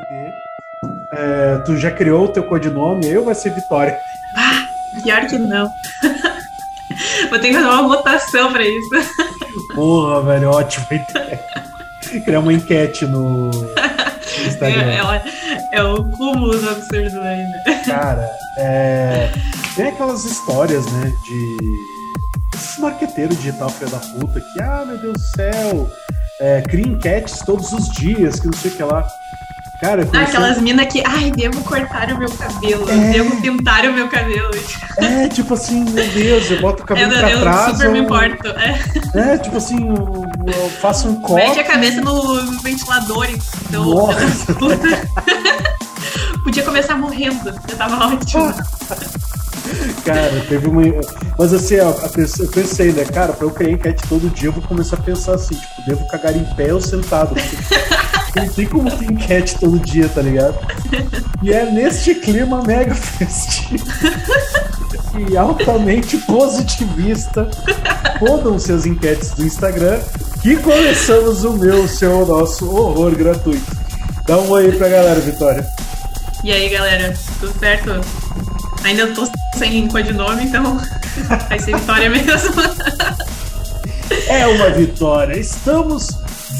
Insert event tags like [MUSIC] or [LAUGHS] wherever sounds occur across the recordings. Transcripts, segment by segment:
perder. É, tu já criou o teu codinome, eu vai ser Vitória. Ah, pior que não. [LAUGHS] Vou ter que fazer uma votação pra isso. Porra, velho, ótimo [LAUGHS] ideia. Criar uma enquete no, no Instagram. É, é, é o cúmulo do absurdo ainda. Cara, é, tem aquelas histórias, né, de esses marqueteiros digital filha da puta que, ah, meu Deus do céu, é, cria enquetes todos os dias, que não sei o que lá. Cara, ah, aquelas minas que, ai, devo cortar o meu cabelo, é... devo pintar o meu cabelo. É, tipo assim, meu Deus, eu boto o cabelo eu, pra eu trás. Eu super eu... me importo. É. é, tipo assim, eu, eu faço um copo. Mete a cabeça no ventilador, então. Nossa. [LAUGHS] Podia começar morrendo, eu tava ótimo. [LAUGHS] Cara, teve uma. Mas assim, ó, eu pensei, né, cara, pra eu criar enquete todo dia, eu vou começar a pensar assim, tipo, devo cagar em pé ou sentado. [LAUGHS] Não tem como ter enquete todo dia, tá ligado? E é neste clima mega festivo e altamente positivista, fodam-se as enquetes do Instagram, que começamos o meu, o seu, o nosso horror gratuito. Dá um oi aí pra galera, Vitória. E aí, galera, tudo certo? Ainda tô sem codinome, então vai ser vitória mesmo. É uma vitória. Estamos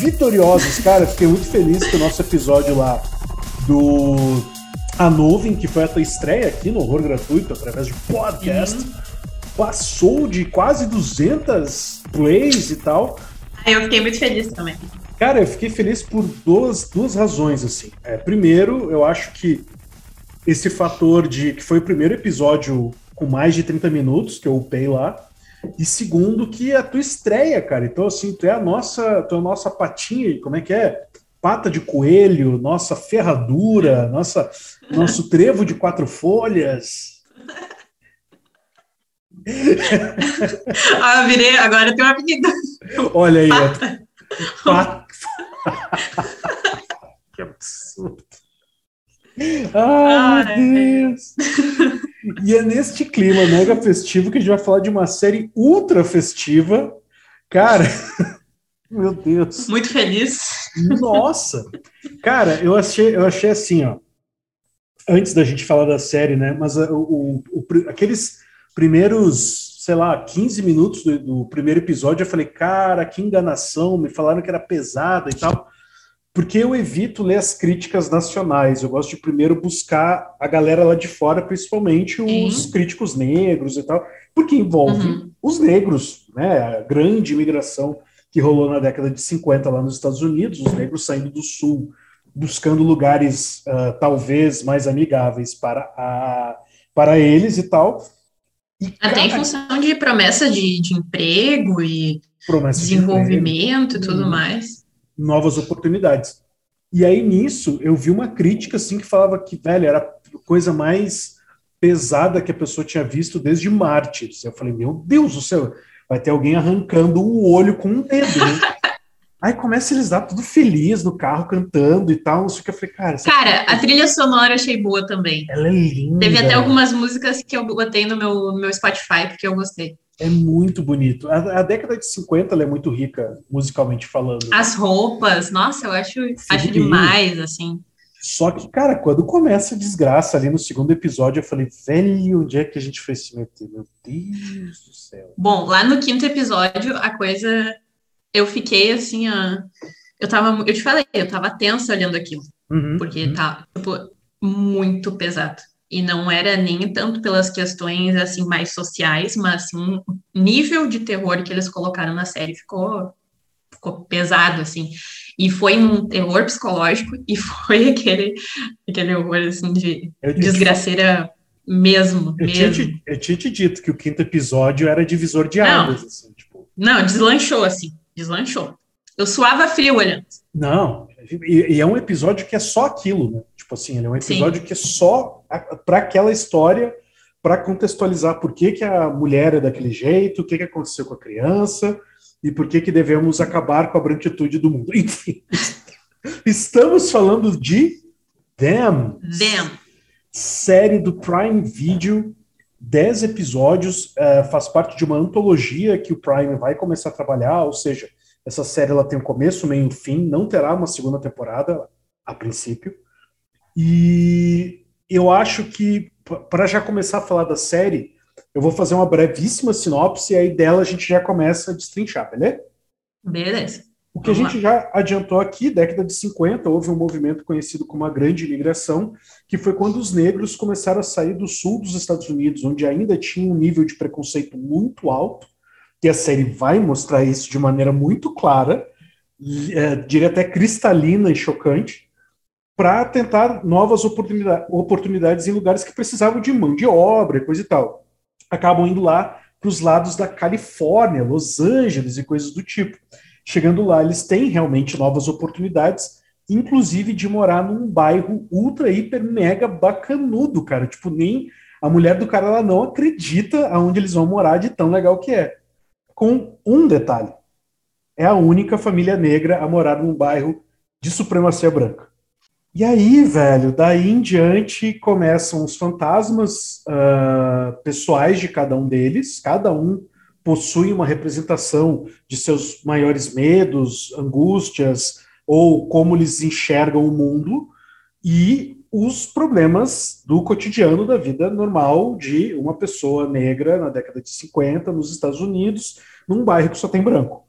vitoriosos, cara. Fiquei muito feliz que o nosso episódio lá do A Nuvem, que foi a tua estreia aqui no Horror Gratuito, através de podcast, uhum. passou de quase 200 plays e tal. Eu fiquei muito feliz também. Cara, eu fiquei feliz por duas, duas razões, assim. É, primeiro, eu acho que esse fator de que foi o primeiro episódio com mais de 30 minutos que eu upei lá. E segundo, que é a tua estreia, cara. Então, assim, tu é a nossa, tu é a nossa patinha, como é que é? Pata de coelho, nossa ferradura, nossa, nosso trevo de quatro folhas. ah, virei, agora tem uma apelido. Olha aí, Pata. Pata. [LAUGHS] que absurdo. Ai, meu Deus! E é neste clima mega festivo que a gente vai falar de uma série ultra festiva. Cara, [LAUGHS] meu Deus. Muito feliz. Nossa! Cara, eu achei, eu achei assim, ó. Antes da gente falar da série, né? Mas o, o, o aqueles primeiros, sei lá, 15 minutos do, do primeiro episódio, eu falei, cara, que enganação, me falaram que era pesada e tal porque eu evito ler as críticas nacionais. Eu gosto de primeiro buscar a galera lá de fora, principalmente os Sim. críticos negros e tal, porque envolve uhum. os negros, né? A grande imigração que rolou na década de 50 lá nos Estados Unidos, os negros saindo do sul, buscando lugares uh, talvez mais amigáveis para, a, para eles e tal. E, Até cara, em função de promessa de, de emprego e desenvolvimento de emprego, e tudo hum. mais novas oportunidades. E aí nisso eu vi uma crítica assim que falava que, velho, era a coisa mais pesada que a pessoa tinha visto desde Marte. Eu falei, meu Deus do céu, vai ter alguém arrancando o olho com um dedo, né? [LAUGHS] Aí começa eles dar tudo feliz no carro, cantando e tal. Não sei o que eu falei, cara. Cara, a trilha sonora achei boa também. Ela é linda. Teve até algumas músicas que eu botei no meu, no meu Spotify, porque eu gostei. É muito bonito. A, a, década de 50 é muito rica, musicalmente falando. As roupas, nossa, eu acho, acho demais, assim. Só que, cara, quando começa a desgraça ali no segundo episódio, eu falei, velho, onde é que a gente foi se meter? Meu Deus do céu. Bom, lá no quinto episódio, a coisa. Eu fiquei assim, ó. Eu tava. Eu te falei, eu tava tensa olhando aquilo. Uhum, porque uhum. tá, tipo, muito pesado e não era nem tanto pelas questões assim mais sociais, mas assim, o nível de terror que eles colocaram na série ficou ficou pesado assim. E foi um terror psicológico e [LAUGHS] foi aquele aquele horror assim de eu, desgraceira mesmo, eu mesmo. Tinha te, eu tinha te dito que o quinto episódio era divisor de águas, assim, tipo. Não, deslanchou assim, deslanchou. Eu suava frio olhando. Não, e, e, é um episódio que é só aquilo, né? Tipo assim, ele é um episódio Sim. que é só para aquela história, para contextualizar por que, que a mulher é daquele jeito, o que, que aconteceu com a criança e por que, que devemos acabar com a branquitude do mundo. [LAUGHS] Enfim, estamos falando de Them. Them. Série do Prime Video, 10 episódios, uh, faz parte de uma antologia que o Prime vai começar a trabalhar, ou seja, essa série ela tem um começo, meio e fim, não terá uma segunda temporada a princípio. E eu acho que, para já começar a falar da série, eu vou fazer uma brevíssima sinopse e aí dela a gente já começa a destrinchar, beleza? Beleza. O que Vamos a gente lá. já adiantou aqui, década de 50, houve um movimento conhecido como a Grande Imigração, que foi quando os negros começaram a sair do sul dos Estados Unidos, onde ainda tinha um nível de preconceito muito alto, e a série vai mostrar isso de maneira muito clara, é, diria até cristalina e chocante, para tentar novas oportunidade, oportunidades em lugares que precisavam de mão de obra e coisa e tal. Acabam indo lá para os lados da Califórnia, Los Angeles e coisas do tipo. Chegando lá, eles têm realmente novas oportunidades, inclusive de morar num bairro ultra, hiper, mega bacanudo, cara. Tipo, nem a mulher do cara ela não acredita aonde eles vão morar de tão legal que é. Com um detalhe: é a única família negra a morar num bairro de supremacia branca. E aí, velho, daí em diante começam os fantasmas uh, pessoais de cada um deles, cada um possui uma representação de seus maiores medos, angústias, ou como eles enxergam o mundo, e os problemas do cotidiano da vida normal de uma pessoa negra na década de 50 nos Estados Unidos, num bairro que só tem branco.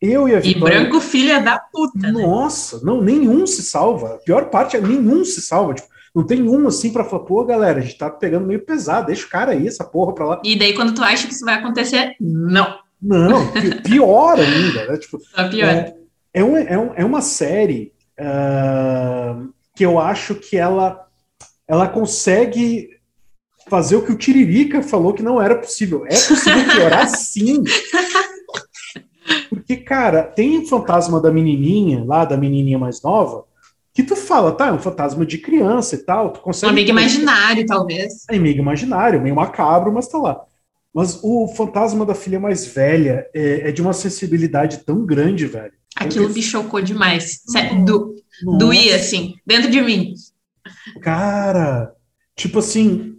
Eu e a Vitória... E branco filha da puta, né? Nossa, né? não, nenhum se salva. A pior parte é nenhum se salva. Tipo, não tem um assim pra falar, pô, galera, a gente tá pegando meio pesado, deixa o cara aí, essa porra pra lá. E daí, quando tu acha que isso vai acontecer, não. Não, pior ainda, né? Tipo, Só pior. É, é, um, é, um, é uma série uh, que eu acho que ela, ela consegue fazer o que o Tiririca falou que não era possível. É possível piorar [LAUGHS] sim. Porque, cara, tem o fantasma da menininha, lá da menininha mais nova, que tu fala, tá, é um fantasma de criança e tal, tu consegue... Um amigo imaginário, talvez. É amigo imaginário, meio macabro, mas tá lá. Mas o fantasma da filha mais velha é, é de uma sensibilidade tão grande, velho. Aquilo me chocou demais. Do, doía, assim, dentro de mim. Cara, tipo assim,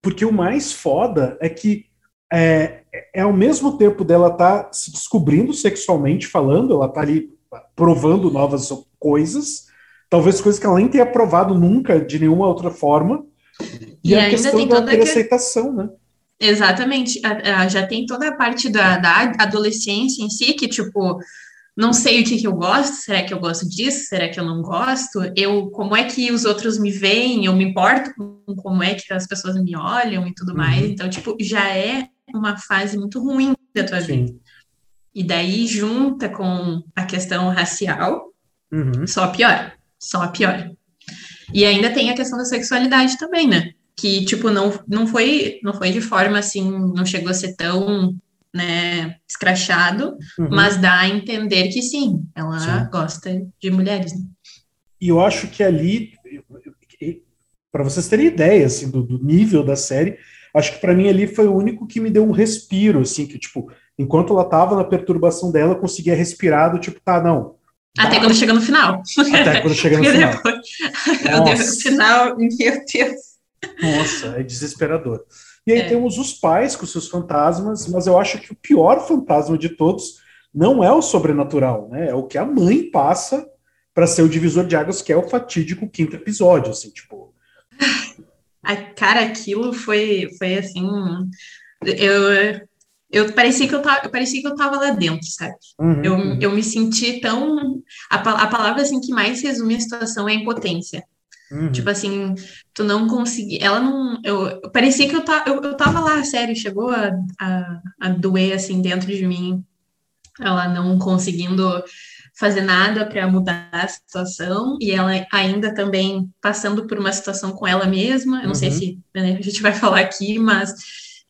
porque o mais foda é que é, é ao mesmo tempo dela tá se descobrindo sexualmente falando, ela tá ali provando novas coisas, talvez coisas que ela nem tenha provado nunca de nenhuma outra forma. E, e a questão da que... aceitação, né? Exatamente. Já tem toda a parte da, da adolescência em si, que, tipo, não sei o que, que eu gosto, será que eu gosto disso, será que eu não gosto? Eu, como é que os outros me veem? Eu me importo com como é que as pessoas me olham e tudo uhum. mais. Então, tipo, já é uma fase muito ruim da tua Sim. vida. E daí junta com a questão racial, uhum. só pior, só pior. E ainda tem a questão da sexualidade também, né? Que, tipo, não, não, foi, não foi de forma assim, não chegou a ser tão né, escrachado, uhum. mas dá a entender que sim, ela sim. gosta de mulheres. Né? E eu acho que ali, para vocês terem ideia assim, do, do nível da série, acho que para mim ali foi o único que me deu um respiro, assim, que, tipo, enquanto ela tava na perturbação dela, eu conseguia respirar do tipo, tá, não. Até quando chega no final. Até quando chega no [LAUGHS] final. Depois, meu Deus, no final, meu Deus. Nossa, é desesperador. E aí é. temos os pais com seus fantasmas, mas eu acho que o pior fantasma de todos não é o sobrenatural, né? É o que a mãe passa para ser o divisor de águas, que é o fatídico quinto episódio, assim, tipo. A, cara, aquilo foi, foi assim. Eu, eu parecia que eu tava, eu parecia que eu tava lá dentro, sabe? Uhum, eu, uhum. eu me senti tão. A, a palavra assim que mais resume a situação é impotência. Uhum. Tipo assim, tu não conseguia. Ela não. Eu, eu parecia que eu, ta, eu, eu tava lá, sério, chegou a, a, a doer assim dentro de mim. Ela não conseguindo fazer nada para mudar a situação e ela ainda também passando por uma situação com ela mesma. Eu não uhum. sei se né, a gente vai falar aqui, mas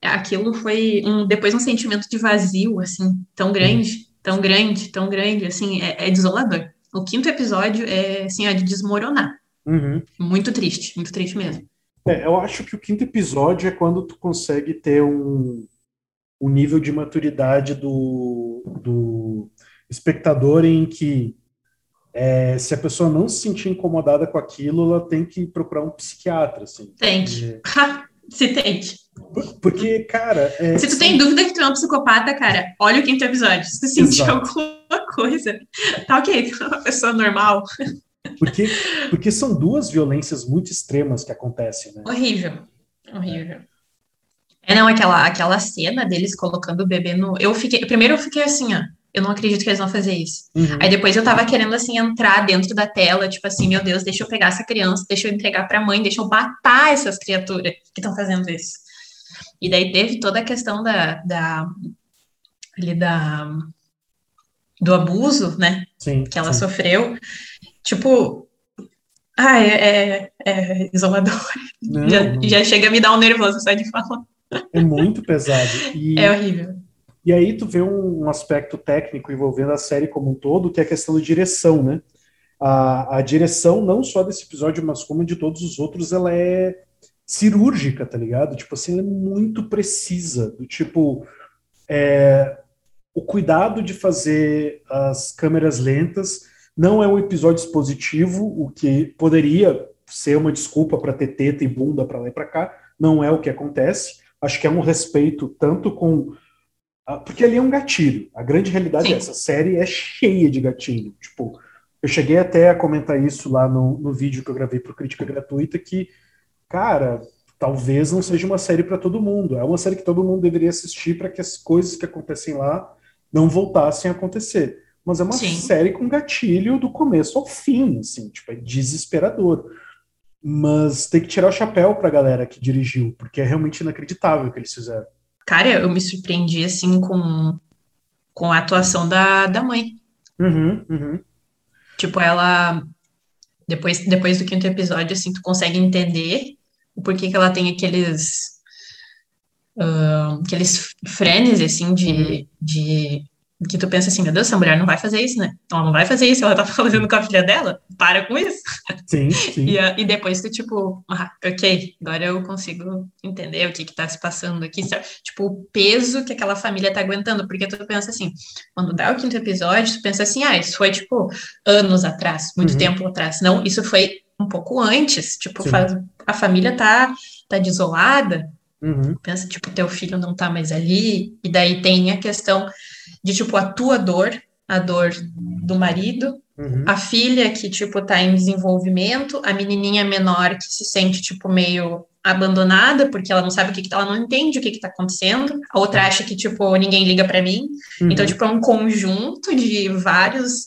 aquilo foi um, depois um sentimento de vazio assim tão grande, tão grande, tão grande, assim é, é desolador. O quinto episódio é assim é de desmoronar. Uhum. Muito triste, muito triste mesmo. É, eu acho que o quinto episódio é quando tu consegue ter um, um nível de maturidade do, do espectador em que é, se a pessoa não se sentir incomodada com aquilo, ela tem que procurar um psiquiatra, assim. Tem que. [LAUGHS] se tente. Porque, cara. É, se tu tem dúvida que tu é um psicopata, cara, olha o quinto episódio. Se tu sentir alguma coisa, tá ok, tu é uma pessoa normal. Porque, porque são duas violências muito extremas que acontecem, né? Horrível, horrível. É, não, aquela, aquela cena deles colocando o bebê no. Eu fiquei. Primeiro eu fiquei assim, ó. Eu não acredito que eles vão fazer isso. Uhum. Aí depois eu tava querendo, assim, entrar dentro da tela, tipo assim, meu Deus, deixa eu pegar essa criança, deixa eu entregar pra mãe, deixa eu matar essas criaturas que estão fazendo isso. E daí teve toda a questão da. da ali da. do abuso, né? Sim, que ela sim. sofreu. Tipo, ah, é, é, é isolador. Não, já, não. já chega a me dar um nervoso só de falar. É muito pesado. E, [LAUGHS] é horrível. E aí tu vê um, um, aspecto técnico envolvendo a série como um todo, que é a questão da direção, né? A, a direção, não só desse episódio, mas como de todos os outros, ela é cirúrgica, tá ligado? Tipo assim, ela é muito precisa. Do tipo, é, o cuidado de fazer as câmeras lentas não é um episódio expositivo, o que poderia ser uma desculpa para ter teta e bunda para lá e para cá, não é o que acontece. Acho que é um respeito tanto com. Porque ali é um gatilho. A grande realidade é Sim. é essa: a série é cheia de gatilho. Tipo, eu cheguei até a comentar isso lá no, no vídeo que eu gravei para Crítica Gratuita, que, cara, talvez não seja uma série para todo mundo. É uma série que todo mundo deveria assistir para que as coisas que acontecem lá não voltassem a acontecer mas é uma Sim. série com gatilho do começo ao fim, assim, tipo, é desesperador. Mas tem que tirar o chapéu pra galera que dirigiu, porque é realmente inacreditável o que eles fizeram. Cara, eu me surpreendi, assim, com, com a atuação da, da mãe. Uhum, uhum. Tipo, ela... Depois, depois do quinto episódio, assim, tu consegue entender o porquê que ela tem aqueles... Uh, aqueles frenes, assim, de, uhum. de que tu pensa assim, meu Deus, essa mulher não vai fazer isso, né? Ela não vai fazer isso, ela tá [LAUGHS] falando com a filha dela, para com isso. [LAUGHS] Sim, sim. E, e depois tu, tipo, ah, ok, agora eu consigo entender o que que tá se passando aqui, sabe? Tipo, o peso que aquela família tá aguentando, porque tu pensa assim, quando dá o quinto episódio, tu pensa assim, ah, isso foi, tipo, anos atrás, muito uhum. tempo atrás. Não, isso foi um pouco antes, tipo, a família tá, tá desolada, uhum. pensa, tipo, teu filho não tá mais ali, e daí tem a questão de tipo a tua dor, a dor do marido, uhum. a filha que tipo tá em desenvolvimento, a menininha menor que se sente tipo meio abandonada porque ela não sabe o que, que ela não entende o que que tá acontecendo, a outra acha que tipo ninguém liga para mim. Uhum. Então tipo é um conjunto de vários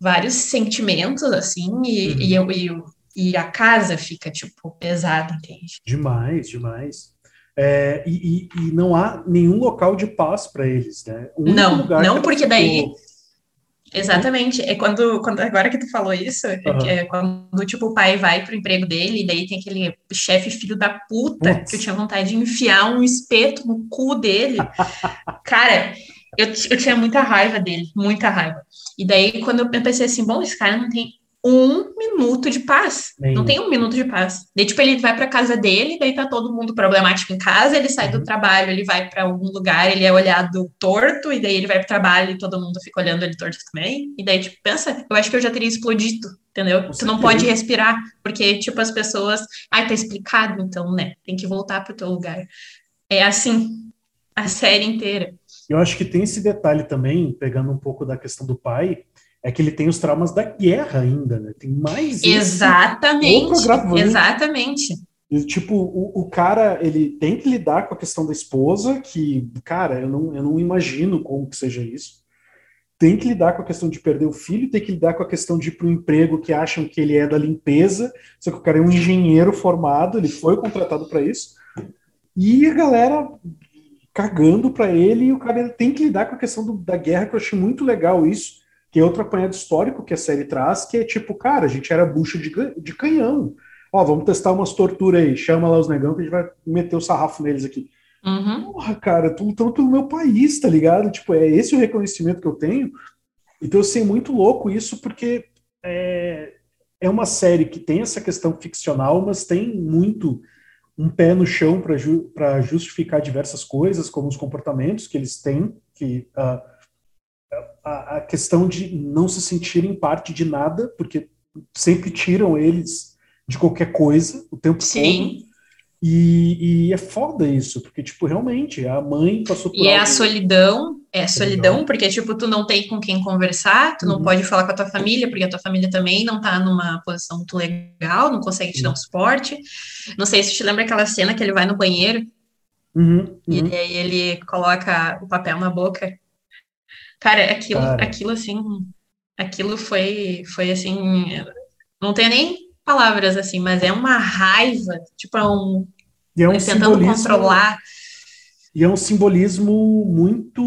vários sentimentos assim e, uhum. e, eu, e, e a casa fica tipo pesada, entende? Demais, demais. É, e, e, e, não há nenhum local de paz para eles, né? não, não, porque daí. Exatamente. É quando, quando agora que tu falou isso, uhum. é quando tipo o pai vai pro emprego dele e daí tem aquele chefe filho da puta Putz. que eu tinha vontade de enfiar um espeto no cu dele. [LAUGHS] cara, eu, eu tinha muita raiva dele, muita raiva. E daí quando eu pensei assim, bom, esse cara não tem um minuto de paz. Bem... Não tem um minuto de paz. Daí, tipo, ele vai para casa dele, daí tá todo mundo problemático em casa, ele sai uhum. do trabalho, ele vai para algum lugar, ele é olhado torto, e daí ele vai pro trabalho e todo mundo fica olhando ele torto também. E daí, tipo, pensa, eu acho que eu já teria explodido, entendeu? tu não pode respirar, porque, tipo, as pessoas. Ai, tá explicado, então, né? Tem que voltar pro teu lugar. É assim, a série inteira. Eu acho que tem esse detalhe também, pegando um pouco da questão do pai, é que ele tem os traumas da guerra ainda, né? Tem mais Exatamente. Exatamente. E, tipo, o, o, cara, ele tem que lidar com a questão da esposa, que, cara, eu não, eu não imagino como que seja isso. Tem que lidar com a questão de perder o filho, tem que lidar com a questão de ir para um emprego que acham que ele é da limpeza, só que o cara é um engenheiro formado, ele foi contratado para isso. E a galera cagando para ele, e o cara tem que lidar com a questão do, da guerra, que eu achei muito legal isso que é outro apanhado histórico que a série traz, que é tipo, cara, a gente era bucha de, de canhão. Ó, vamos testar umas torturas aí, chama lá os negão que a gente vai meter o sarrafo neles aqui. Uhum. Porra, cara, tu lutou pelo meu país, tá ligado? Tipo, é esse o reconhecimento que eu tenho. Então eu sei muito louco isso, porque é, é uma série que tem essa questão ficcional, mas tem muito um pé no chão para ju justificar diversas coisas, como os comportamentos que eles têm, que uh, a, a questão de não se sentirem parte de nada, porque sempre tiram eles de qualquer coisa o tempo Sim. todo. E, e, é foda isso, porque, tipo, realmente, a mãe passou por. E é a solidão, é solidão, porque, tipo, tu não tem com quem conversar, tu uhum. não pode falar com a tua família, porque a tua família também não tá numa posição muito legal, não consegue te uhum. dar um suporte. Não sei se te lembra aquela cena que ele vai no banheiro uhum. e uhum. aí ele coloca o papel na boca. Cara, aquilo, Cara. aquilo assim, aquilo foi, foi assim, não tem nem palavras assim, mas é uma raiva, tipo, é um, é um tentando controlar e é um simbolismo muito.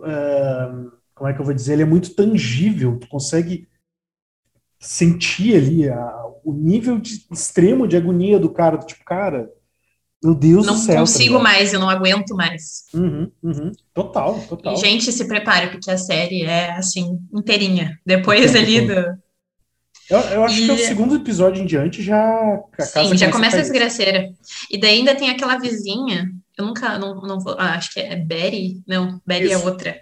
Uh, como é que eu vou dizer? Ele é muito tangível. Tu consegue sentir ali a, o nível de, extremo de agonia do cara. Tipo, cara, meu Deus não do céu. Não tá consigo tá mais, eu não aguento mais. Uhum, uhum. Total, total. E, gente, se prepare, porque a série é assim, inteirinha. Depois ali do. Eu, eu acho e... que é o segundo episódio em diante já. Sim, já começa a, a desgraceira. E daí ainda tem aquela vizinha eu nunca, não, não vou, ah, acho que é Betty, não, Betty é é outra.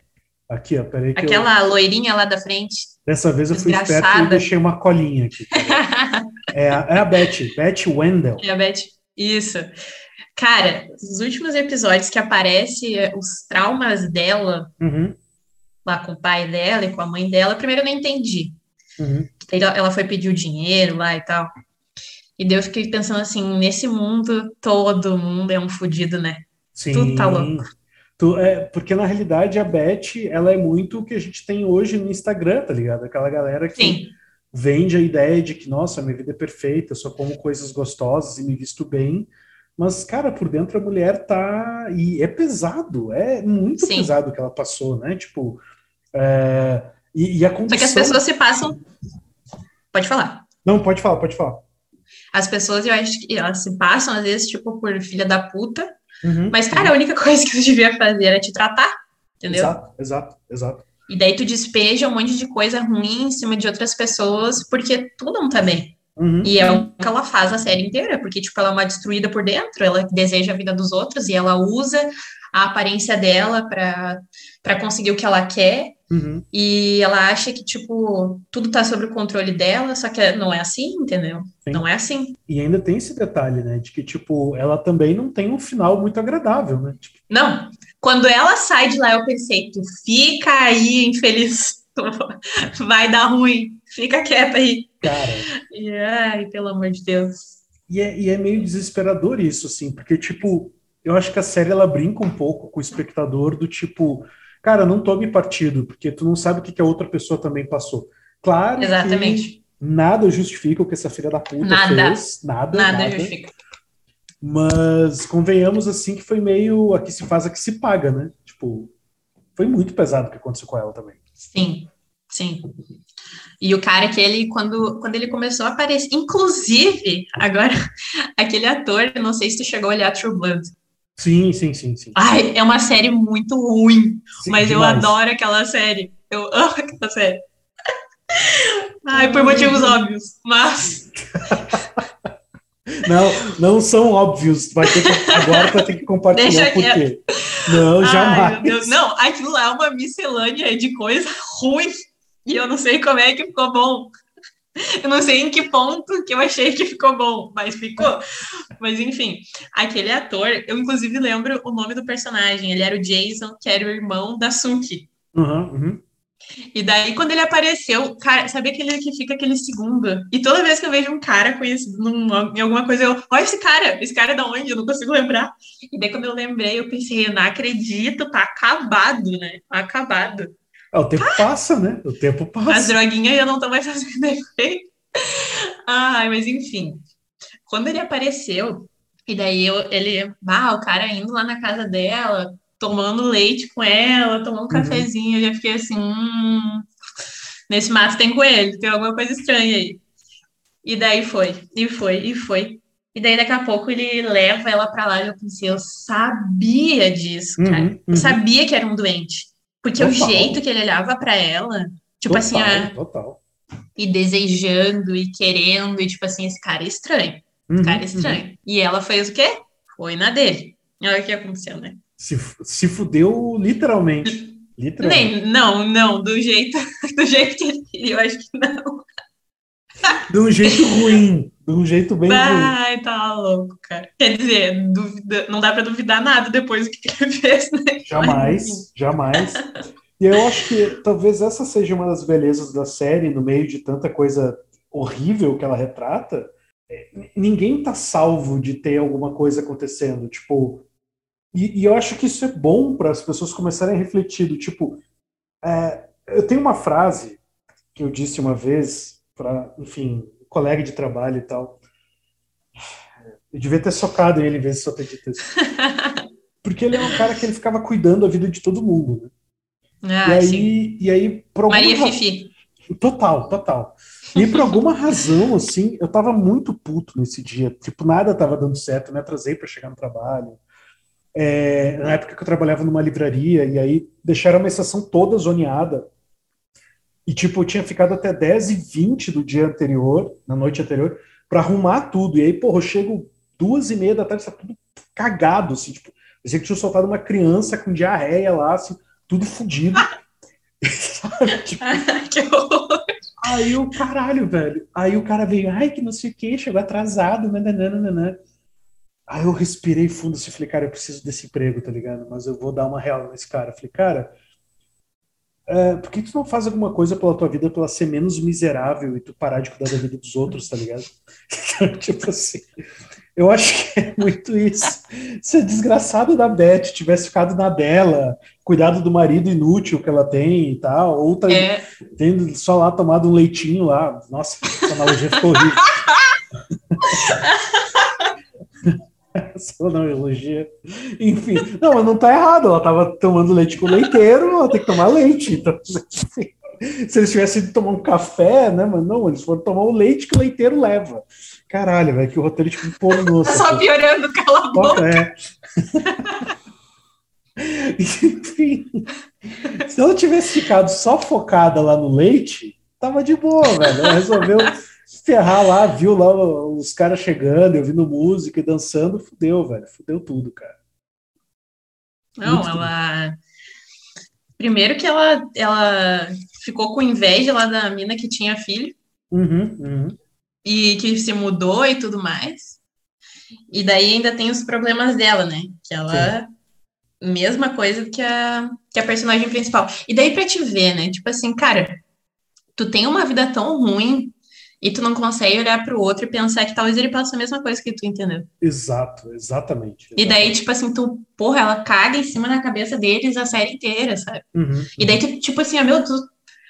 Aqui, ó, peraí. Aquela eu... loirinha lá da frente. Dessa vez eu fui esperto e deixei uma colinha aqui. [LAUGHS] é, a, é a Betty, Betty Wendell. É a Betty, isso. Cara, os últimos episódios que aparece eh, os traumas dela, uhum. lá com o pai dela e com a mãe dela, primeiro eu não entendi. Uhum. Ela foi pedir o dinheiro lá e tal. E daí eu fiquei pensando assim, nesse mundo, todo mundo é um fudido, né? Sim. Tudo tá louco. Tu, é, porque na realidade a Beth, ela é muito o que a gente tem hoje no Instagram, tá ligado? Aquela galera que Sim. vende a ideia de que, nossa, minha vida é perfeita, eu só como coisas gostosas e me visto bem. Mas, cara, por dentro a mulher tá. E é pesado, é muito Sim. pesado o que ela passou, né? Tipo. É... E, e a condição... Só que as pessoas se passam. Pode falar. Não, pode falar, pode falar. As pessoas, eu acho que elas se passam, às vezes, tipo, por filha da puta. Uhum, mas, cara, uhum. a única [LAUGHS] coisa que tu devia fazer era te tratar, entendeu? Exato, exato, exato. E daí tu despeja um monte de coisa ruim em cima de outras pessoas, porque tu não tá bem. Uhum, e é o que ela faz a série inteira, porque, tipo, ela é uma destruída por dentro, ela deseja a vida dos outros e ela usa a aparência dela para conseguir o que ela quer Uhum. E ela acha que, tipo, tudo tá sob o controle dela, só que não é assim, entendeu? Sim. Não é assim. E ainda tem esse detalhe, né? De que, tipo, ela também não tem um final muito agradável, né? Tipo... Não. Quando ela sai de lá, eu pensei, tu fica aí, infeliz. [LAUGHS] Vai dar ruim. Fica quieta aí. Cara. E, ai, pelo amor de Deus. E é, e é meio desesperador isso, assim, porque, tipo, eu acho que a série ela brinca um pouco com o espectador do tipo cara, não tome partido, porque tu não sabe o que, que a outra pessoa também passou. Claro Exatamente. nada justifica o que essa filha da puta nada. fez. Nada. Nada, nada justifica. Mas convenhamos assim que foi meio aqui se faz, aqui se paga, né? Tipo, foi muito pesado o que aconteceu com ela também. Sim, sim. E o cara que ele, quando, quando ele começou a aparecer, inclusive, agora, [LAUGHS] aquele ator, não sei se tu chegou a olhar True Blood. Sim, sim, sim, sim. Ai, é uma série muito ruim, sim, mas demais. eu adoro aquela série. Eu [LAUGHS] amo aquela série. Ai, por motivos óbvios, mas. [LAUGHS] Não, não são óbvios. Vai ter que, agora vai ter que compartilhar por quê. Não, Ai, jamais. Não, aquilo lá é uma miscelânea de coisa ruim. E eu não sei como é que ficou bom. Eu não sei em que ponto que eu achei que ficou bom, mas ficou. Mas enfim, aquele ator, eu inclusive lembro o nome do personagem. Ele era o Jason, que era o irmão da Suki. Uhum, uhum. E daí, quando ele apareceu, cara, sabe aquele que fica aquele segundo? E toda vez que eu vejo um cara conhecido numa, em alguma coisa, eu, olha esse cara, esse cara é da onde? Eu não consigo lembrar. E daí, quando eu lembrei, eu pensei, não acredito, tá acabado, né? Tá acabado. Ah, o tempo passa, né? O tempo passa. As droguinhas já não estão mais fazendo [LAUGHS] efeito. Ai, mas enfim. Quando ele apareceu, e daí eu, ele, ah, o cara indo lá na casa dela, tomando leite com ela, tomando um uhum. cafezinho, eu já fiquei assim, hum, nesse mato tem coelho, tem alguma coisa estranha aí. E daí foi, e foi, e foi. E daí daqui a pouco ele leva ela para lá e eu pensei, eu sabia disso, cara. Uhum, uhum. Eu sabia que era um doente. Porque total. o jeito que ele olhava para ela, tipo total, assim, a... total. e desejando e querendo, e tipo assim, esse cara é estranho. Esse uhum, cara é estranho. Uhum. E ela fez o quê? Foi na dele. Olha o que aconteceu, né? Se, se fudeu literalmente. literalmente. Nem, não, não, do jeito, [LAUGHS] do jeito que ele queria, eu acho que não. De um jeito ruim. De um jeito bem. Ai, tá louco, cara. Quer dizer, duvida, não dá para duvidar nada depois do que [LAUGHS] ele fez, né? Jamais, jamais. E eu acho que talvez essa seja uma das belezas da série, no meio de tanta coisa horrível que ela retrata. É, ninguém tá salvo de ter alguma coisa acontecendo. Tipo, e, e eu acho que isso é bom para as pessoas começarem a refletir. Do, tipo, é, eu tenho uma frase que eu disse uma vez para, enfim, colega de trabalho e tal. Eu devia ter socado ele em vez de só ter dito isso. Porque ele é um cara que ele ficava cuidando da vida de todo mundo. Né? Ah, e aí, sim. e aí Maria Fifi. Total, total. E por alguma razão, assim, eu tava muito puto nesse dia. Tipo, nada tava dando certo, me atrasei para chegar no trabalho. É, na época que eu trabalhava numa livraria, e aí deixaram uma estação toda zoneada. E, tipo, eu tinha ficado até 10 e 20 do dia anterior, na noite anterior, para arrumar tudo. E aí, porra, eu chego duas e meia da tarde, tá tudo cagado, assim, tipo, parecia que tinha soltado uma criança com diarreia lá, assim, tudo fodido. [LAUGHS] tipo, [LAUGHS] que horror. Aí o caralho, velho. Aí o cara veio, ai, que não sei o que, chegou atrasado, nananana. Aí eu respirei fundo assim, falei, cara, eu preciso desse emprego, tá ligado? Mas eu vou dar uma real nesse cara. Falei, cara, é, por que tu não faz alguma coisa pela tua vida pra ela ser menos miserável e tu parar de cuidar da vida dos outros, tá ligado? [LAUGHS] tipo assim, eu acho que é muito isso. Se a desgraçada da Beth tivesse ficado na dela, cuidado do marido inútil que ela tem e tal, ou tá é. tendo só lá tomado um leitinho lá. Nossa, essa analogia ficou horrível. [LAUGHS] [LAUGHS] Essa não elogia. Enfim, não, mas não tá errado. Ela tava tomando leite com leiteiro, ela tem que tomar leite. Então, assim, [LAUGHS] se eles tivessem ido tomar um café, né, mas não, eles foram tomar o leite que o leiteiro leva. Caralho, velho, que o roteiro tipo um pornô. [LAUGHS] Só piorando, cala a boca. É. Enfim, se ela tivesse ficado só focada lá no leite, tava de boa, velho. Ela resolveu ferrar lá, viu lá os caras chegando, ouvindo música e dançando, fudeu, velho. Fudeu tudo, cara. Não, Muito ela. Tudo. Primeiro que ela, ela ficou com inveja lá da mina que tinha filho. Uhum, uhum. E que se mudou e tudo mais. E daí ainda tem os problemas dela, né? Que ela. Sim. Mesma coisa que a, que a personagem principal. E daí pra te ver, né? Tipo assim, cara, tu tem uma vida tão ruim e tu não consegue olhar para o outro e pensar que talvez ele passe a mesma coisa que tu, entendeu? Exato, exatamente, exatamente. E daí, tipo assim, tu, porra, ela caga em cima da cabeça deles a série inteira, sabe? Uhum, e daí, tu, tipo assim, ah, meu, tu,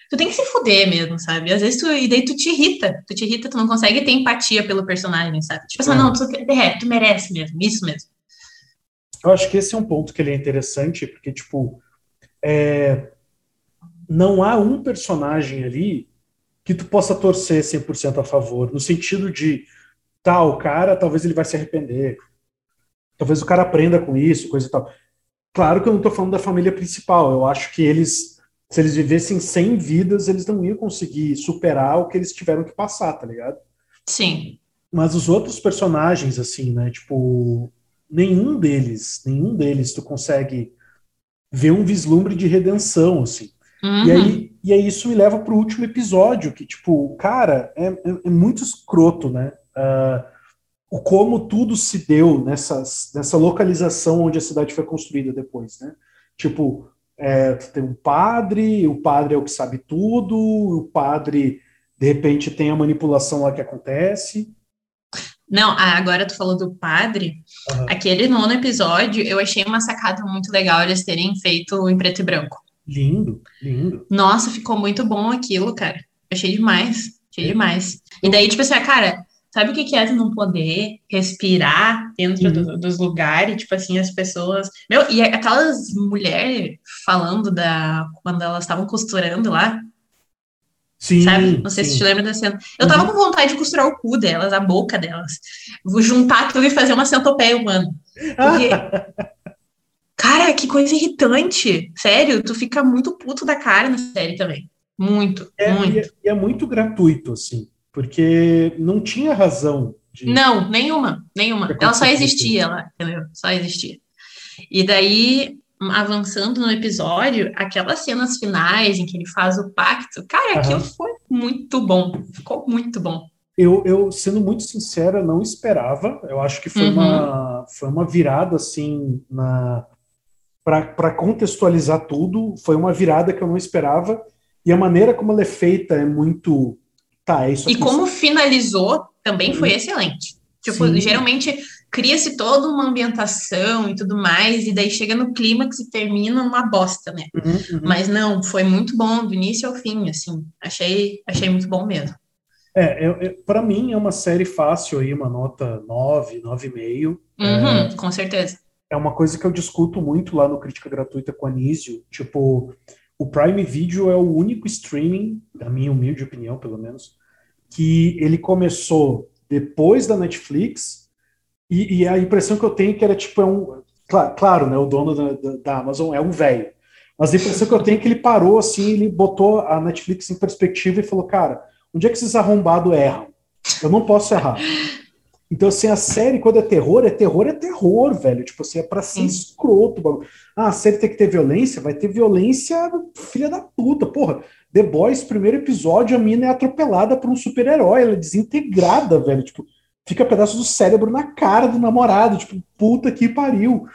tu tem que se fuder mesmo, sabe? Às vezes tu, e daí tu te irrita, tu te irrita, tu não consegue ter empatia pelo personagem, sabe? Tipo assim, uhum. não, tu, é, tu merece mesmo, isso mesmo. Eu acho que esse é um ponto que ele é interessante, porque, tipo, é, não há um personagem ali que tu possa torcer 100% a favor, no sentido de, tal, tá, cara, talvez ele vai se arrepender, talvez o cara aprenda com isso, coisa e tal. Claro que eu não estou falando da família principal, eu acho que eles, se eles vivessem 100 vidas, eles não iam conseguir superar o que eles tiveram que passar, tá ligado? Sim. Mas os outros personagens, assim, né, tipo, nenhum deles, nenhum deles tu consegue ver um vislumbre de redenção, assim. Uhum. E, aí, e aí isso me leva pro último episódio, que, tipo, cara, é, é, é muito escroto, né? Uh, o como tudo se deu nessas, nessa localização onde a cidade foi construída depois, né? Tipo, é, tem um padre, o padre é o que sabe tudo, o padre, de repente, tem a manipulação lá que acontece. Não, agora tu falou do padre. Uhum. Aquele nono episódio, eu achei uma sacada muito legal eles terem feito em preto e branco. Lindo, lindo. Nossa, ficou muito bom aquilo, cara. Achei demais, achei é. demais. E daí, tipo assim, ah, cara, sabe o que é tu não poder respirar dentro uhum. do, dos lugares? Tipo assim, as pessoas. Meu, e aquelas mulheres falando da. Quando elas estavam costurando lá. Sim, sabe? Não sei sim. se te lembra da cena. Eu tava uhum. com vontade de costurar o cu delas, a boca delas. Vou juntar tudo e fazer uma centopeia humana. [LAUGHS] Porque. Cara, que coisa irritante. Sério, tu fica muito puto da cara na série também. Muito, é, muito. E é, e é muito gratuito, assim, porque não tinha razão. De... Não, nenhuma, nenhuma. Ela só existia lá, entendeu? Só existia. E daí, avançando no episódio, aquelas cenas finais em que ele faz o pacto, cara, aquilo foi muito bom. Ficou muito bom. Eu, eu, sendo muito sincera, não esperava. Eu acho que foi, uhum. uma, foi uma virada, assim, na para contextualizar tudo, foi uma virada que eu não esperava. E a maneira como ela é feita é muito. Tá, é isso. E como finalizou também foi uhum. excelente. Tipo, Sim. geralmente cria-se toda uma ambientação e tudo mais, e daí chega no clímax e termina numa bosta, né? Uhum, uhum. Mas não, foi muito bom, do início ao fim, assim. Achei, achei muito bom mesmo. É, para mim é uma série fácil aí, uma nota 9, 9,5. Uhum, é, com certeza. É uma coisa que eu discuto muito lá no Crítica Gratuita com a Nísio. Tipo, o Prime Video é o único streaming, na minha humilde opinião, pelo menos, que ele começou depois da Netflix e, e, a impressão que eu tenho é que era tipo, é um. Claro, claro né? O dono da, da, da Amazon é um velho. Mas a impressão que eu tenho é que ele parou assim, ele botou a Netflix em perspectiva e falou: cara, onde é que esses arrombados erram? Eu não posso errar. Então, assim, a série, quando é terror, é terror, é terror, velho. Tipo assim, é pra ser escroto. Ah, a série tem que ter violência? Vai ter violência, filha da puta. Porra, The Boys, primeiro episódio, a mina é atropelada por um super-herói. Ela é desintegrada, velho. Tipo, fica pedaço do cérebro na cara do namorado, tipo, puta que pariu.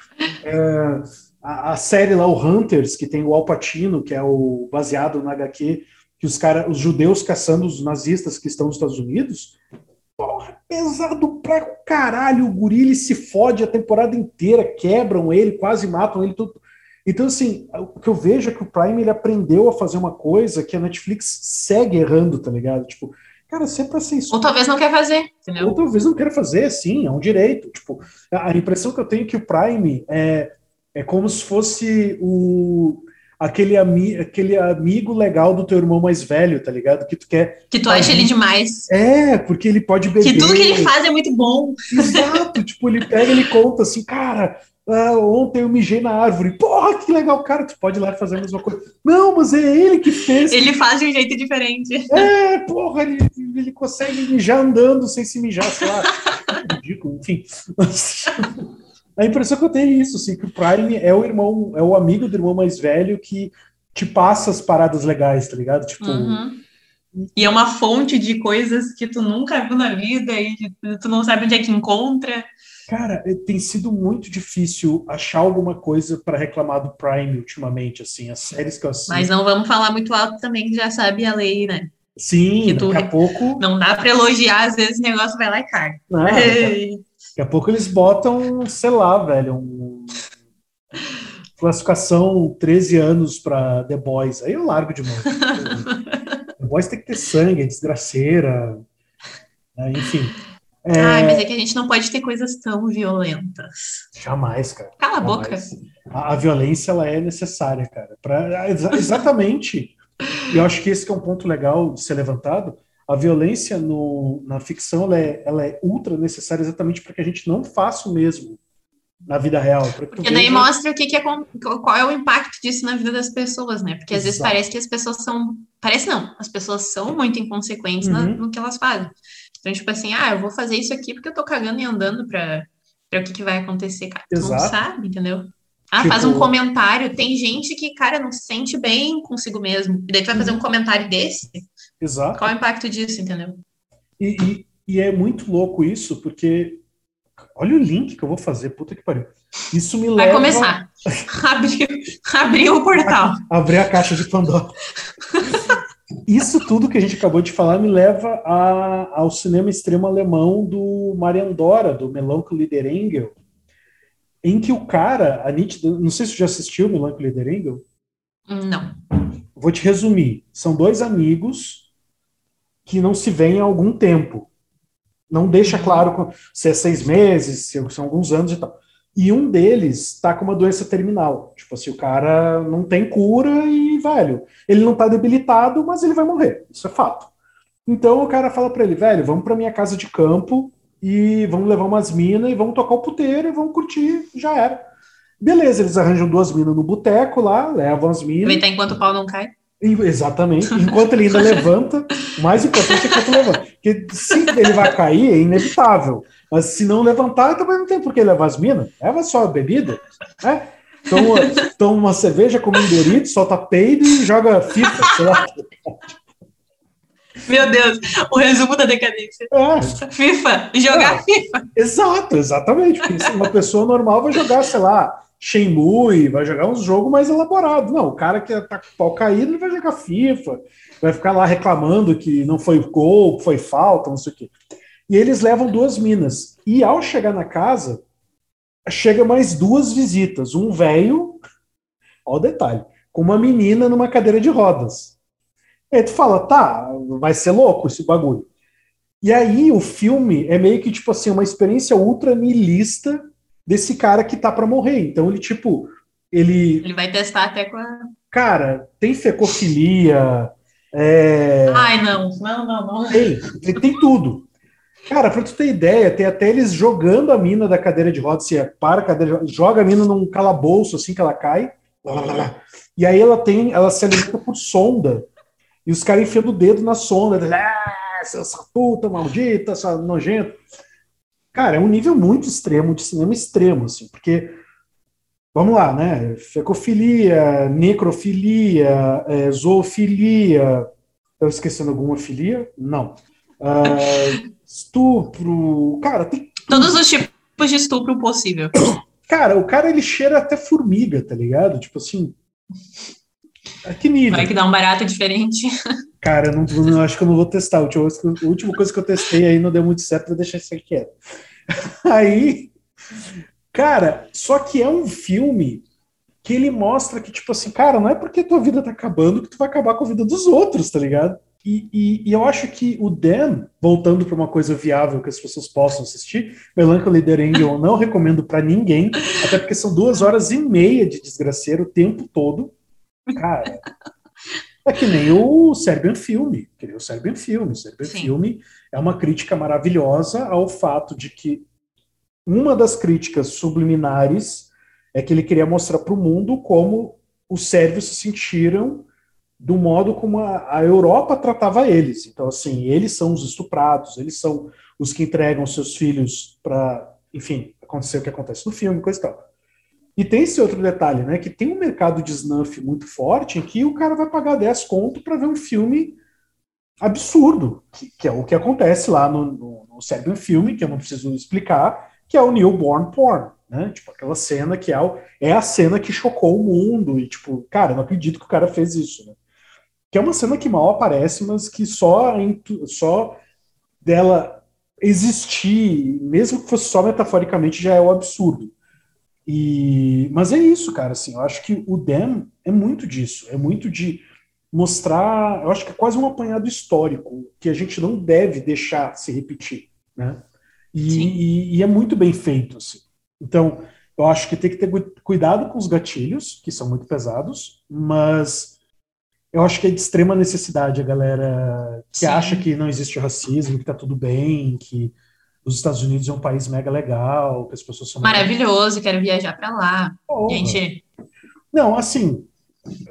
É, a, a, série lá, o Hunters, que tem o Al Pacino, que é o baseado na HQ, que os cara, os judeus caçando os nazistas que estão nos Estados Unidos, pesado pra caralho, o guri ele se fode a temporada inteira, quebram ele, quase matam ele, tudo. Então, assim, o que eu vejo é que o Prime ele aprendeu a fazer uma coisa que a Netflix segue errando, tá ligado? Tipo, Cara, se é pra ser isso. Ou talvez não quer fazer, entendeu? Ou talvez não queira fazer, sim, é um direito. Tipo, a impressão que eu tenho é que o Prime é, é como se fosse o aquele, ami, aquele amigo legal do teu irmão mais velho, tá ligado? Que tu quer. Que tu acha ele demais. É, porque ele pode beber. Que tudo que ele faz é muito bom. Exato, tipo, ele pega ele conta assim, cara, ah, ontem eu mijei na árvore. Porra, que legal, cara, tu pode ir lá fazer a mesma coisa. Não, mas é ele que fez. Ele faz de um jeito diferente. É, porra, ele, ele consegue mijar andando sem se mijar, sei lá. [LAUGHS] ridículo, enfim. A impressão que eu tenho é isso, assim, que o Prime é o irmão, é o amigo do irmão mais velho que te passa as paradas legais, tá ligado? Tipo. Uhum. E é uma fonte de coisas que tu nunca viu na vida e tu não sabe onde é que encontra. Cara, é, tem sido muito difícil achar alguma coisa para reclamar do Prime ultimamente, assim, as séries que eu assisto. Mas não vamos falar muito alto também, que já sabe a lei, né? Sim, que daqui a pouco. Não dá para elogiar, às vezes o negócio vai lá e cai. Não, [LAUGHS] daqui, a, pouco eles botam, sei lá, velho, um classificação 13 anos para The Boys. Aí eu largo de mão. [LAUGHS] The Boys tem que ter sangue, é desgraceira. Né? Enfim. É... Ai, mas é que a gente não pode ter coisas tão violentas. Jamais, cara. Cala a boca. A, a, violência, ela é necessária, cara. Pra, exatamente. e eu acho que esse que é um ponto legal de ser levantado. A violência no, na ficção, ela é, ela é ultra necessária exatamente para que a gente não faça o mesmo na vida real. Porque daí veja... mostra o que, que é, qual é o impacto disso na vida das pessoas, né? Porque às Exato. vezes parece que as pessoas são. Parece não, as pessoas são muito inconsequentes uhum. no que elas fazem. Então, tipo assim, ah, eu vou fazer isso aqui porque eu tô cagando e andando pra, pra o que, que vai acontecer, cara. Tu não sabe, entendeu? Ah, tipo... faz um comentário. Tem gente que, cara, não se sente bem consigo mesmo. E daí tu vai fazer um uhum. comentário desse. Exato. Qual é o impacto disso, entendeu? E, e, e, é muito louco isso, porque. Olha o link que eu vou fazer, puta que pariu. Isso me vai leva. Vai começar. [LAUGHS] Abrir, abrir o portal. Abrir a caixa de Pandora. Isso tudo que a gente acabou de falar me leva a, ao cinema extremo alemão do Marian Dora, do Melancholy der Engel, em que o cara, a Nietzsche, não sei se você já assistiu Melancholy der Engel. Não. Vou te resumir. São dois amigos que não se veem há algum tempo. Não deixa uhum. claro se é seis meses, se são alguns anos e tal. E um deles está com uma doença terminal. Tipo assim, o cara não tem cura e, velho, ele não está debilitado, mas ele vai morrer. Isso é fato. Então o cara fala para ele, velho, vamos para minha casa de campo e vamos levar umas minas e vamos tocar o puteiro e vamos curtir, já era. Beleza, eles arranjam duas minas no boteco lá, levam as minas. Aproveitar enquanto o pau não cai. Exatamente. Enquanto ele ainda levanta, o mais importante é enquanto levanta. Porque se ele vai cair, é inevitável. Mas se não levantar, também não tem por que levar as minas. Leva só a bebida. Né? Toma, toma uma cerveja, come um Dorito, solta peido e joga fita, sei lá. Meu Deus, o resumo da decadência. É. FIFA, jogar é. FIFA. Exato, exatamente. Porque uma pessoa normal vai jogar, sei lá, Shenmue, vai jogar uns jogos mais elaborados. Não, o cara que tá com o pau caído, ele vai jogar FIFA, vai ficar lá reclamando que não foi gol, foi falta, não sei o quê. E eles levam duas minas. E ao chegar na casa, chega mais duas visitas. Um velho, ó o detalhe, com uma menina numa cadeira de rodas. Aí tu fala, tá, vai ser louco esse bagulho. E aí o filme é meio que tipo assim, uma experiência ultra nihilista desse cara que tá para morrer. Então ele, tipo, ele. Ele vai testar até com a. Cara, tem fecofilia. É... Ai, não, não, não, não. Tem, tem tudo. Cara, pra tu ter ideia, tem até eles jogando a mina da cadeira de rodas, se é para a cadeira, joga a mina num calabouço assim que ela cai. E aí ela tem, ela se alimenta por sonda. E os caras enfiando o dedo na sonda. Ah, essa puta maldita, essa nojenta. Cara, é um nível muito extremo de cinema extremo, assim, porque vamos lá, né? Fecofilia, necrofilia, é, zoofilia. Estou esquecendo alguma filia? Não. Uh, [LAUGHS] estupro. Cara, tem. Todos os tipos de estupro possível. Cara, o cara ele cheira até formiga, tá ligado? Tipo assim. A que nível? Vai que dá um barato diferente. Cara, eu não, não acho que eu não vou testar. A última, a última coisa que eu testei aí não deu muito certo, vou deixar isso aqui quieto. [LAUGHS] Aí, cara, só que é um filme que ele mostra que, tipo assim, cara, não é porque tua vida tá acabando que tu vai acabar com a vida dos outros, tá ligado? E, e, e eu acho que o Dan, voltando para uma coisa viável que as pessoas possam assistir, Melancholy The Angel eu não recomendo para ninguém, até porque são duas horas e meia de desgraceiro o tempo todo. Cara, é que nem o Serbian Filme, que nem o Serbian Filme. O Serbian Sim. Filme é uma crítica maravilhosa ao fato de que uma das críticas subliminares é que ele queria mostrar para o mundo como os sérvios se sentiram do modo como a, a, Europa tratava eles. Então, assim, eles são os estuprados, eles são os que entregam seus filhos para, enfim, acontecer o que acontece no filme, coisa e tal. E tem esse outro detalhe, né? Que tem um mercado de snuff muito forte em que o cara vai pagar 10 conto para ver um filme absurdo, que, que, é o que acontece lá no, no, no Serbian Filme, que eu não preciso explicar, que é o newborn porn, né? Tipo, aquela cena que é, o, é a cena que chocou o mundo, e tipo, cara, não acredito que o cara fez isso, né? Que é uma cena que mal aparece, mas que só, só dela existir, mesmo que fosse só metaforicamente, já é o absurdo. E, mas é isso, cara. Assim, eu acho que o Dem é muito disso. É muito de mostrar. Eu acho que é quase um apanhado histórico que a gente não deve deixar se repetir, né? E, e, e é muito bem feito. Assim. Então, eu acho que tem que ter cuidado com os gatilhos, que são muito pesados, mas eu acho que é de extrema necessidade a galera que Sim. acha que não existe racismo, que tá tudo bem, que os Estados Unidos é um país mega legal, que as pessoas são maravilhoso, mega... quero viajar para lá. Porra. Gente, não, assim,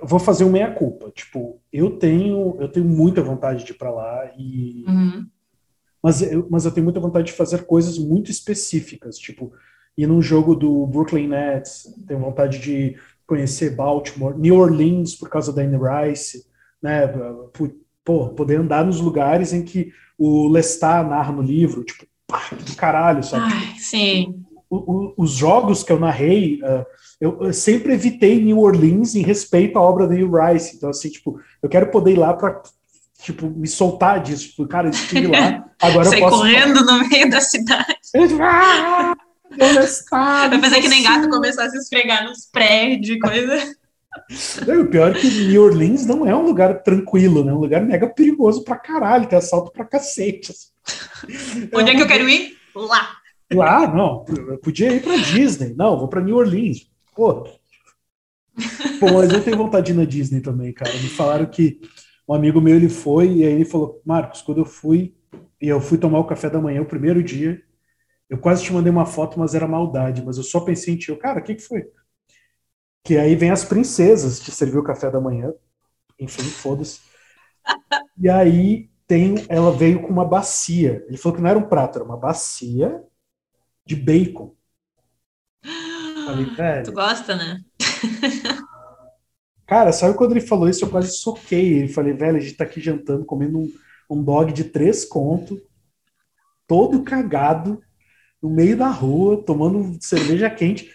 vou fazer uma meia culpa. Tipo, eu tenho, eu tenho muita vontade de ir para lá e uhum. mas eu, mas eu tenho muita vontade de fazer coisas muito específicas, tipo, ir num jogo do Brooklyn Nets, tenho vontade de conhecer Baltimore, New Orleans por causa da Anne Rice, né? Pô, poder andar nos lugares em que o Lestat narra no livro, tipo, do caralho, sabe? Ai, sim. O, o, os jogos que eu narrei, uh, eu, eu, sempre evitei New Orleans em respeito à obra da Neil Rice. Então, assim, tipo, eu quero poder ir lá para tipo, me soltar disso. Tipo, cara, eu estive lá, [LAUGHS] agora Sai eu posso... correndo no meio da cidade. ah, Vai [LAUGHS] fazer que nem gato começar a se esfregar nos prédios e coisa. o pior é que New Orleans não é um lugar tranquilo, né? É um lugar mega perigoso pra caralho, tem assalto pra cacete. Assim. [LAUGHS] Onde é, que eu quero ir? Lá. Lá, não. Eu podia ir para Disney. Não, vou para New Orleans. Pô. Pô, mas eu tenho vontade de ir na Disney também, cara. Me falaram que um amigo meu ele foi e aí ele falou: Marcos, quando eu fui e eu fui tomar o café da manhã o primeiro dia, eu quase te mandei uma foto, mas era maldade. Mas eu só pensei em ti. Eu, cara, o que, que foi? Que aí vem as princesas te servir o café da manhã. Enfim, foda-se. E aí tem, ela veio com uma bacia. Ele falou que não era um prato, era uma bacia de bacon. Falei, [GASPS] tu gosta, né? [LAUGHS] Cara, sabe quando ele falou isso, eu quase soquei. Ele falei, velho, a gente tá aqui jantando, comendo um, um dog de três contos, todo cagado, no meio da rua, tomando cerveja quente.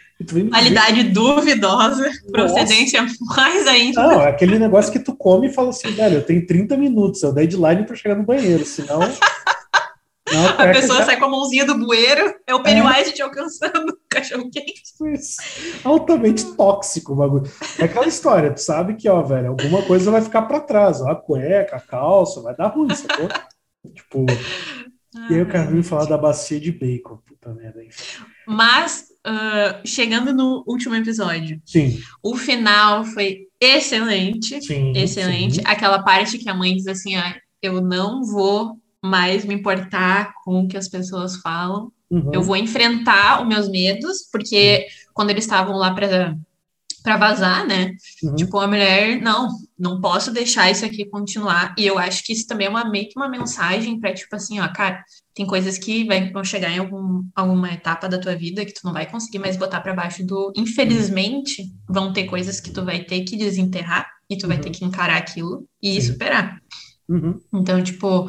Qualidade duvidosa, Nossa. procedência mais ainda. Não, é aquele negócio que tu come e fala assim, velho, eu tenho 30 minutos, é o deadline para chegar no banheiro, senão. [LAUGHS] Não, a pessoa já... sai com a mãozinha do bueiro, é o Pennywise é. te alcançando o [LAUGHS] cachorro quente. Altamente tóxico o bagulho. É aquela história, tu sabe que, ó, velho, alguma coisa vai ficar para trás, ó, a cueca, a calça, vai dar ruim, sacou? [LAUGHS] tipo. E aí eu quero vir falar da bacia de bacon. Puta merda, enfim. Mas, uh, chegando no último episódio. Sim. O final foi excelente. Sim, excelente. Sim. Aquela parte que a mãe diz assim: ah, eu não vou mais me importar com o que as pessoas falam. Uhum. Eu vou enfrentar os meus medos, porque quando eles estavam lá para para vazar, né? Uhum. Tipo, a mulher, não, não posso deixar isso aqui continuar. E eu acho que isso também é uma, meio que uma mensagem para tipo assim, ó, cara, tem coisas que vai, vão chegar em algum, alguma etapa da tua vida que tu não vai conseguir mais botar para baixo do. Infelizmente, vão ter coisas que tu vai ter que desenterrar e tu uhum. vai ter que encarar aquilo e Sim. superar. Uhum. Então, tipo,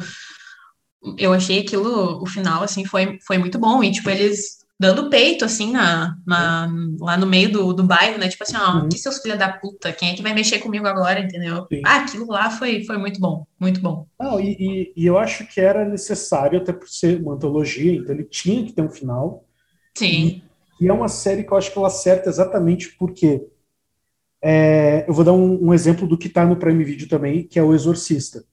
eu achei aquilo, o final, assim, foi, foi muito bom. E, tipo, eles dando peito, assim, na, na, lá no meio do, do bairro, né? Tipo assim, ó, uhum. que seus filhos da puta, quem é que vai mexer comigo agora, entendeu? Sim. Ah, aquilo lá foi, foi muito bom, muito bom. Não, e, e, e, eu acho que era necessário, até por ser uma antologia, então ele tinha que ter um final. Sim. E, e é uma série que eu acho que ela acerta exatamente porque é, eu vou dar um, um, exemplo do que tá no Prime Video também, que é o Exorcista.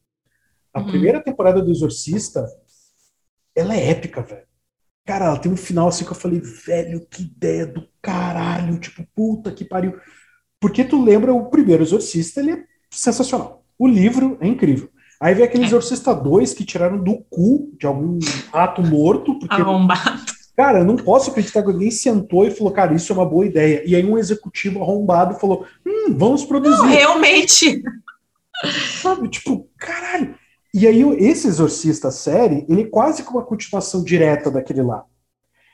A uhum. primeira temporada do Exorcista, ela é épica, velho Cara, ela tem um final assim que eu falei, velho, que ideia do caralho, tipo, puta que pariu. Porque tu lembra o primeiro Exorcista, ele é sensacional. O livro é incrível. Aí vem aquele é. Exorcista 2 que tiraram do cu de algum rato morto. Porque, Arrombado. Cara, eu não posso acreditar que alguém sentou e falou, cara, isso é uma boa ideia. E aí um executivo arrombado falou, hum, vamos produzir. Não, realmente. Sabe, tipo, caralho. E aí, esse Exorcista série, ele é quase como uma continuação direta daquele lá.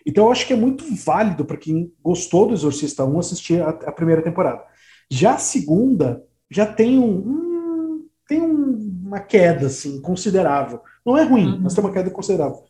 Então, eu acho que é muito válido para quem gostou do Exorcista 1 assistir a, a, primeira temporada. Já a segunda, já tem um, um tem um, uma queda, assim, considerável. Não é ruim, uhum. mas tem uma queda considerável.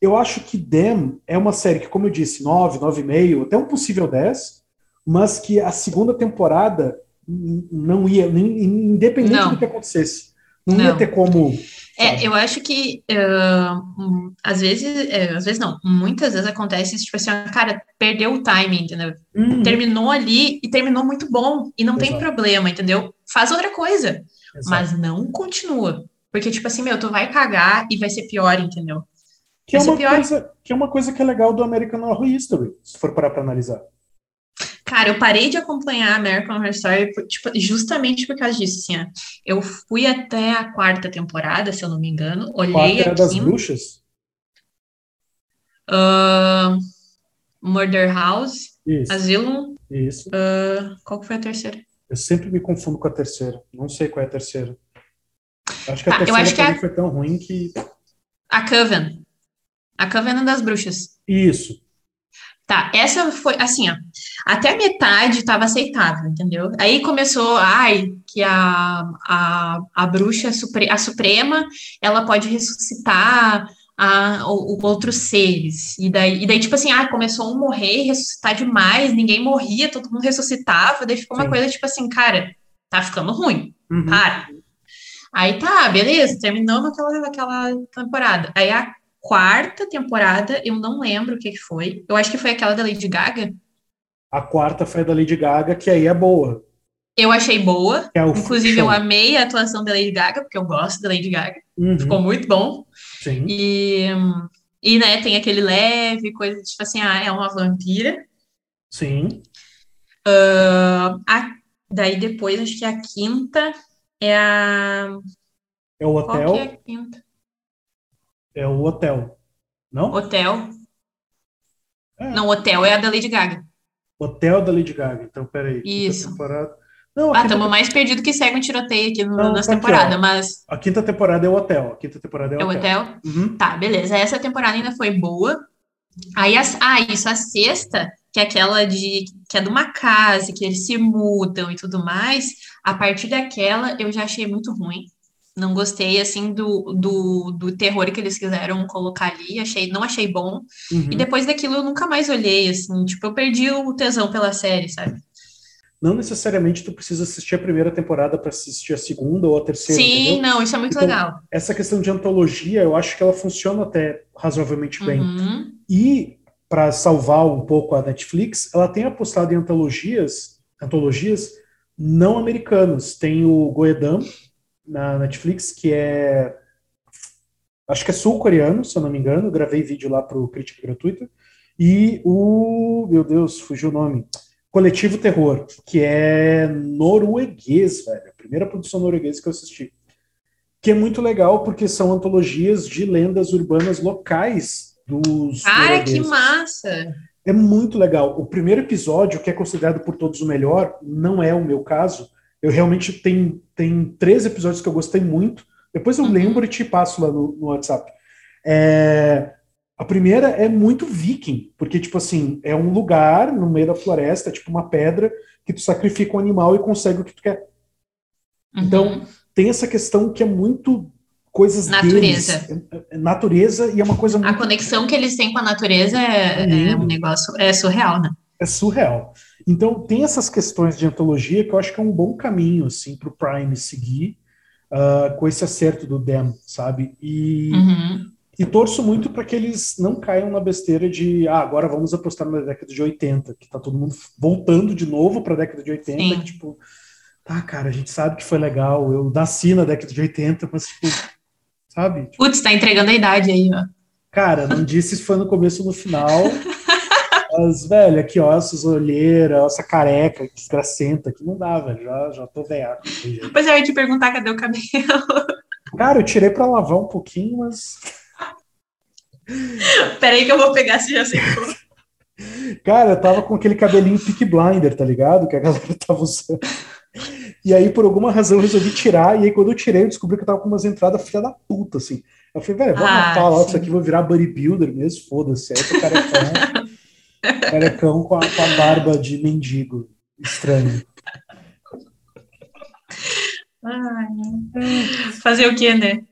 Eu acho que Dem é uma série que, como eu disse, 9, 9,5, até um possível 10, mas que a segunda temporada não ia, independente não. do que acontecesse, não, não. ia ter como. É, eu acho que uh, às vezes, é, às vezes não, muitas vezes acontece tipo assim, cara, perdeu o timing, entendeu? Uhum. Terminou ali e terminou muito bom, e não Exato. tem problema, entendeu? Faz outra coisa, Exato. mas não continua. Porque, tipo assim, meu, tu vai cagar e vai ser pior, entendeu? Que é, uma coisa, que é uma coisa que é legal do American Horror History, se for parar pra analisar. Cara, eu parei de acompanhar American Horror Story tipo, justamente por causa disso, assim, ó. Eu fui até a quarta temporada, se eu não me engano, olhei quarta aqui... das bruxas? Uh, Murder House, Isso. Asylum. Isso. Uh, qual que foi a terceira? Eu sempre me confundo com a terceira. Não sei qual é a terceira. Acho que a ah, terceira acho que a... foi tão ruim que... A Coven. A Coven das Bruxas. Isso. Tá, essa foi assim, ó. Até metade estava aceitável, entendeu? Aí começou, ai, que a, a, a bruxa, supre, a suprema, ela pode ressuscitar a, o, outros seres. E daí, e daí, tipo assim, ah, começou um morrer, ressuscitar demais, ninguém morria, todo mundo ressuscitava, daí ficou Sim. uma coisa tipo assim, cara, tá ficando ruim, uhum. para. Aí tá, beleza, terminamos aquela, aquela temporada. Aí a quarta temporada, eu não lembro o que, que foi. Eu acho que foi aquela da Lady Gaga. A quarta foi a da Lady Gaga, que aí é boa. Eu achei boa. É Inclusive, show. eu amei a atuação da Lady Gaga, porque eu gosto da Lady Gaga. Uhum. Ficou muito bom. Sim. E, e, né, tem aquele leve, coisa tipo assim, ah, é uma vampira. Sim. Uh, a, daí depois, acho que a quinta é a. É o hotel. Qual que é a quinta? É o Hotel. Não? Hotel. É. Não, Hotel é a da Lady Gaga. Hotel da Lady Gaga. Então, peraí. Isso. Temporada... Não, ah, estamos mais perdidos que segue um tiroteio aqui no, Não, nas tá temporadas, mas... A quinta temporada é o Hotel. A quinta temporada é o é Hotel. hotel? Uhum. Tá, beleza. Essa temporada ainda foi boa. Aí, a... ah, isso, a sexta, que é aquela de... que é de uma casa, que eles se mudam e tudo mais, a partir daquela eu já achei muito ruim. Não gostei, assim, do, do, do terror que eles quiseram colocar ali. Achei, não achei bom. Uhum. E depois daquilo eu nunca mais olhei, assim. Tipo, eu perdi o tesão pela série, sabe? Não necessariamente tu precisa assistir a primeira temporada para assistir a segunda ou a terceira. Sim, entendeu? não, isso é muito então, legal. Essa questão de antologia, eu acho que ela funciona até razoavelmente bem. Uhum. E para salvar um pouco a Netflix, ela tem apostado em antologias, antologias não americanas. Tem o Goedam na Netflix, que é acho que é sul-coreano, se eu não me engano. Gravei vídeo lá para o Crítica Gratuita. E o, meu Deus, fugiu o nome. Coletivo Terror, que é norueguês, velho. A primeira produção norueguesa que eu assisti. Que é muito legal porque são antologias de lendas urbanas locais dos. Cara, que massa! É muito legal. O primeiro episódio, que é considerado por todos o melhor, não é o meu caso. Eu realmente tenho tem três episódios que eu gostei muito. Depois eu uhum. lembro e te passo lá no, no WhatsApp. É, a primeira é muito viking, porque, tipo assim, é um lugar no meio da floresta, tipo uma pedra, que tu sacrifica um animal e consegue o que tu quer. Uhum. Então, tem essa questão que é muito coisas natureza. Deles. É, é natureza e é uma coisa muito... A conexão que eles têm com a natureza é, é, é um negócio, é surreal, né? É surreal. Então, tem essas questões de antologia que eu acho que é um bom caminho, assim, para o Prime seguir uh, com esse acerto do Dem, sabe? E... Uhum e torço muito para que eles não caiam na besteira de, ah, agora vamos apostar na década de 80, que tá todo mundo voltando de novo para a década de 80, Sim. que, tipo, tá, cara, a gente sabe que foi legal, eu nasci na década de 80, mas, tipo, sabe? Tipo, Putz, tá entregando a idade aí, ó. Cara, não disse se foi no começo ou no final. [LAUGHS] Mas, velho, aqui, ó, essas olheiras, essa careca desgracenta, que não dá, velho. Já, já tô velhaco. Pois é, eu ia te perguntar cadê o cabelo. Cara, eu tirei pra lavar um pouquinho, mas. [LAUGHS] Peraí que eu vou pegar se já secou. Cara, eu tava com aquele cabelinho pick blinder, tá ligado? Que a galera [LAUGHS] tava usando. E aí, por alguma razão, eu resolvi tirar. E aí, quando eu tirei, eu descobri que eu tava com umas entradas filha da puta, assim. Eu falei, velho, vou ah, rapar isso aqui, vou virar bodybuilder mesmo, foda-se. Aí eu [LAUGHS] carecão, com a, com a barba de mendigo. Estranho. Ai, fazer o quê, né?